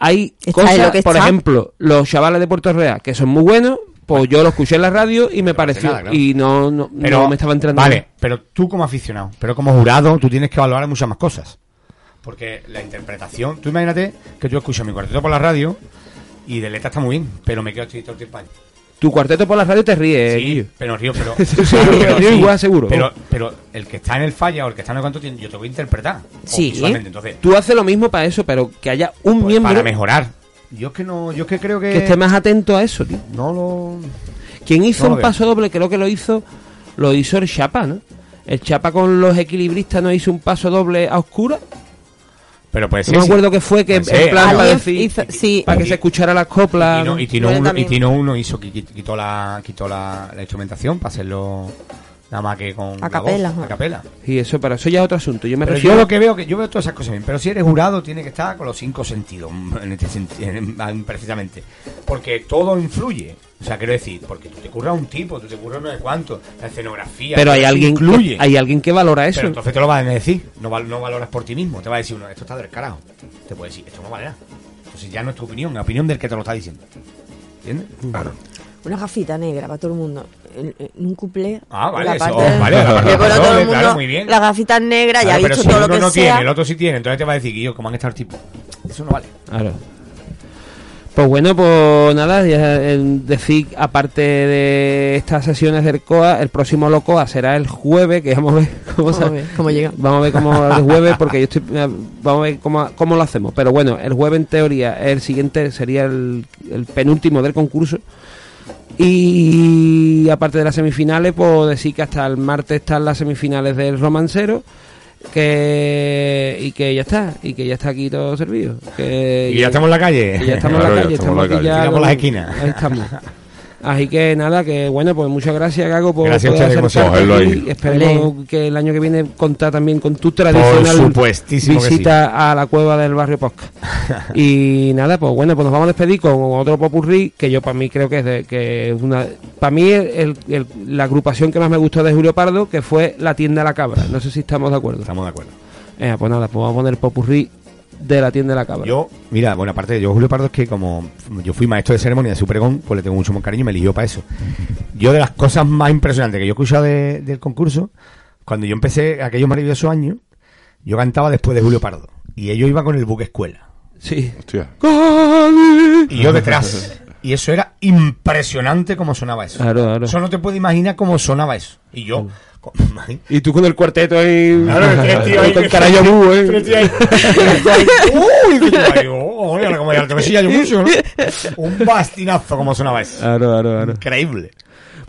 hay Está cosas, lo que por ejemplo, los chavales de Puerto Real, que son muy buenos, pues yo lo escuché en la radio y me pareció... nada, claro. Y no, no, Pero, no me estaba entrando... Vale, pero tú como aficionado, pero como jurado, tú tienes que valorar muchas más cosas. Porque la interpretación, tú imagínate que yo escucho mi cuarteto por la radio y de letra está muy bien, pero me quedo todo el tiempo ahí. Tu cuarteto por la radio te ríe, Sí, pero río, pero. Sí, claro, pero río sí, igual, seguro. Pero, pero el que está en el falla o el que está en el canto, tiene- yo tengo que interpretar. o Sí, entonces. tú haces lo mismo para eso, pero que haya un miembro Para mejorar. Yo es que no, yo es que creo que. que esté más atento a eso, tío. No lo. Quien hizo no lo un veo. paso doble, creo que lo hizo, lo hizo el Chapa, ¿no? El Chapa con los equilibristas no hizo un paso doble a oscura. Pero pues sí. no me sí. acuerdo que fue que Pues en sí, plan para decir, hizo- sí. para que se escuchara las coplas. Y Tino, y Tino uno, y. Tino uno hizo quitó la quitó la, la instrumentación para hacerlo nada más que con A la capela, a capela. Y eso, pero eso ya es otro asunto. Yo me Pero refiero yo lo que veo que yo veo todas esas cosas bien, pero si eres jurado tiene que estar con los cinco sentidos en este senti- en- en- precisamente, porque todo influye. O sea, quiero decir, porque tú te curras un tipo, tú te curras no sé cuánto, la escenografía, Pero hay alguien, incluye. que, hay alguien que valora eso. Pero entonces te lo van a decir, no, val- no valoras por ti mismo. Te va a decir uno, esto está del carajo. Te puede decir, esto no vale nada. Entonces ya no es tu opinión, la opinión del que te lo está diciendo. ¿Entiendes? Claro. Una gafita negra para todo el mundo. En, en un cuplé. Ah, vale, la eso, parte- vale, la parte todo el mundo, claro, muy bien. Las gafitas negras, ya Claro, dicho si todo uno lo que no sea. tiene, el otro sí tiene, entonces te va a decir, yo, ¿cómo han estado el tipo? Eso no vale. Claro. Pues bueno, pues nada, ya, eh, decir, aparte de estas sesiones del COA, el próximo Locoa será el jueves, que vamos a ver cómo, Vamos a ver cómo llega. Vamos a ver cómo el jueves, porque yo estoy, eh, vamos a ver cómo, cómo lo hacemos. Pero bueno, el jueves en teoría, el siguiente sería el, el penúltimo del concurso. Y aparte de las semifinales, pues decir que hasta el martes están las semifinales del romancero. Que y que ya está y que ya está aquí todo servido que Y ya estamos en la calle. que ya estamos Claro, en la ya calle estamos estamos aquí ya con- las esquinas. ahí estamos así que nada que bueno pues muchas gracias Gago por Gracias a poder ustedes, acercarte como siempre. aquí. Cogerlo esperemos que el año que viene contar también con tu tradicional visita a la cueva del barrio Posca. Y nada pues bueno pues nos vamos a despedir con otro popurrí que yo para mí creo que es de, que es una para mí el- el- la agrupación que más me gustó de Julio Pardo que fue la tienda La Cabra. No sé si estamos de acuerdo. Estamos de acuerdo. Eh, pues nada pues vamos a poner popurrí de la tienda La Cabra Yo, mira, bueno, aparte de yo, Julio Pardo, es que como yo fui maestro de ceremonia de su pregón, pues le tengo mucho más cariño y me eligió para eso. Yo, de las cosas más impresionantes que yo he escuchado de- del concurso, cuando yo empecé aquellos maravillosos años, yo cantaba después de Julio Pardo. Y ellos iban con el buque escuela. sí Y yo detrás. Y eso era impresionante como sonaba eso. Claro, claro. Eso no te puedes imaginar cómo sonaba eso. Y yo. Y tú con el cuarteto ahí Claro, el tres tíos ahí con carayo bu, eh. tres tíos ahí. Tres tíos ahí. Uy, que yo oh, mucho, ¿no? Un bastinazo como sonaba eso. Claro, claro, claro. Increíble.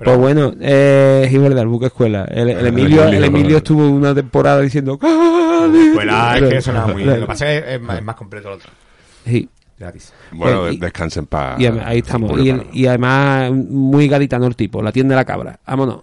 Pues bueno, eh, es verdad, el buque escuela. El, el Emilio, el Emilio estuvo una temporada diciendo Escuela es que sonaba muy bien. Lo que pasa es que es más, es más completo el otro. Sí. Gratis. Bueno, Pues, y- descansen para. Y además- ahí estamos. Y, el- y además, muy gaditano el tipo, la tienda de la cabra. Vámonos.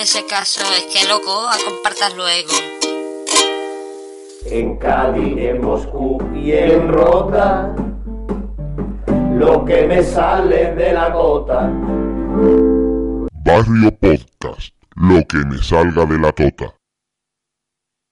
Ese caso es que locoa compartas luego. En Cádiz, en Moscú y en Rota, lo que me sale de la gota. Barrio Podcast, lo que me salga de la tota.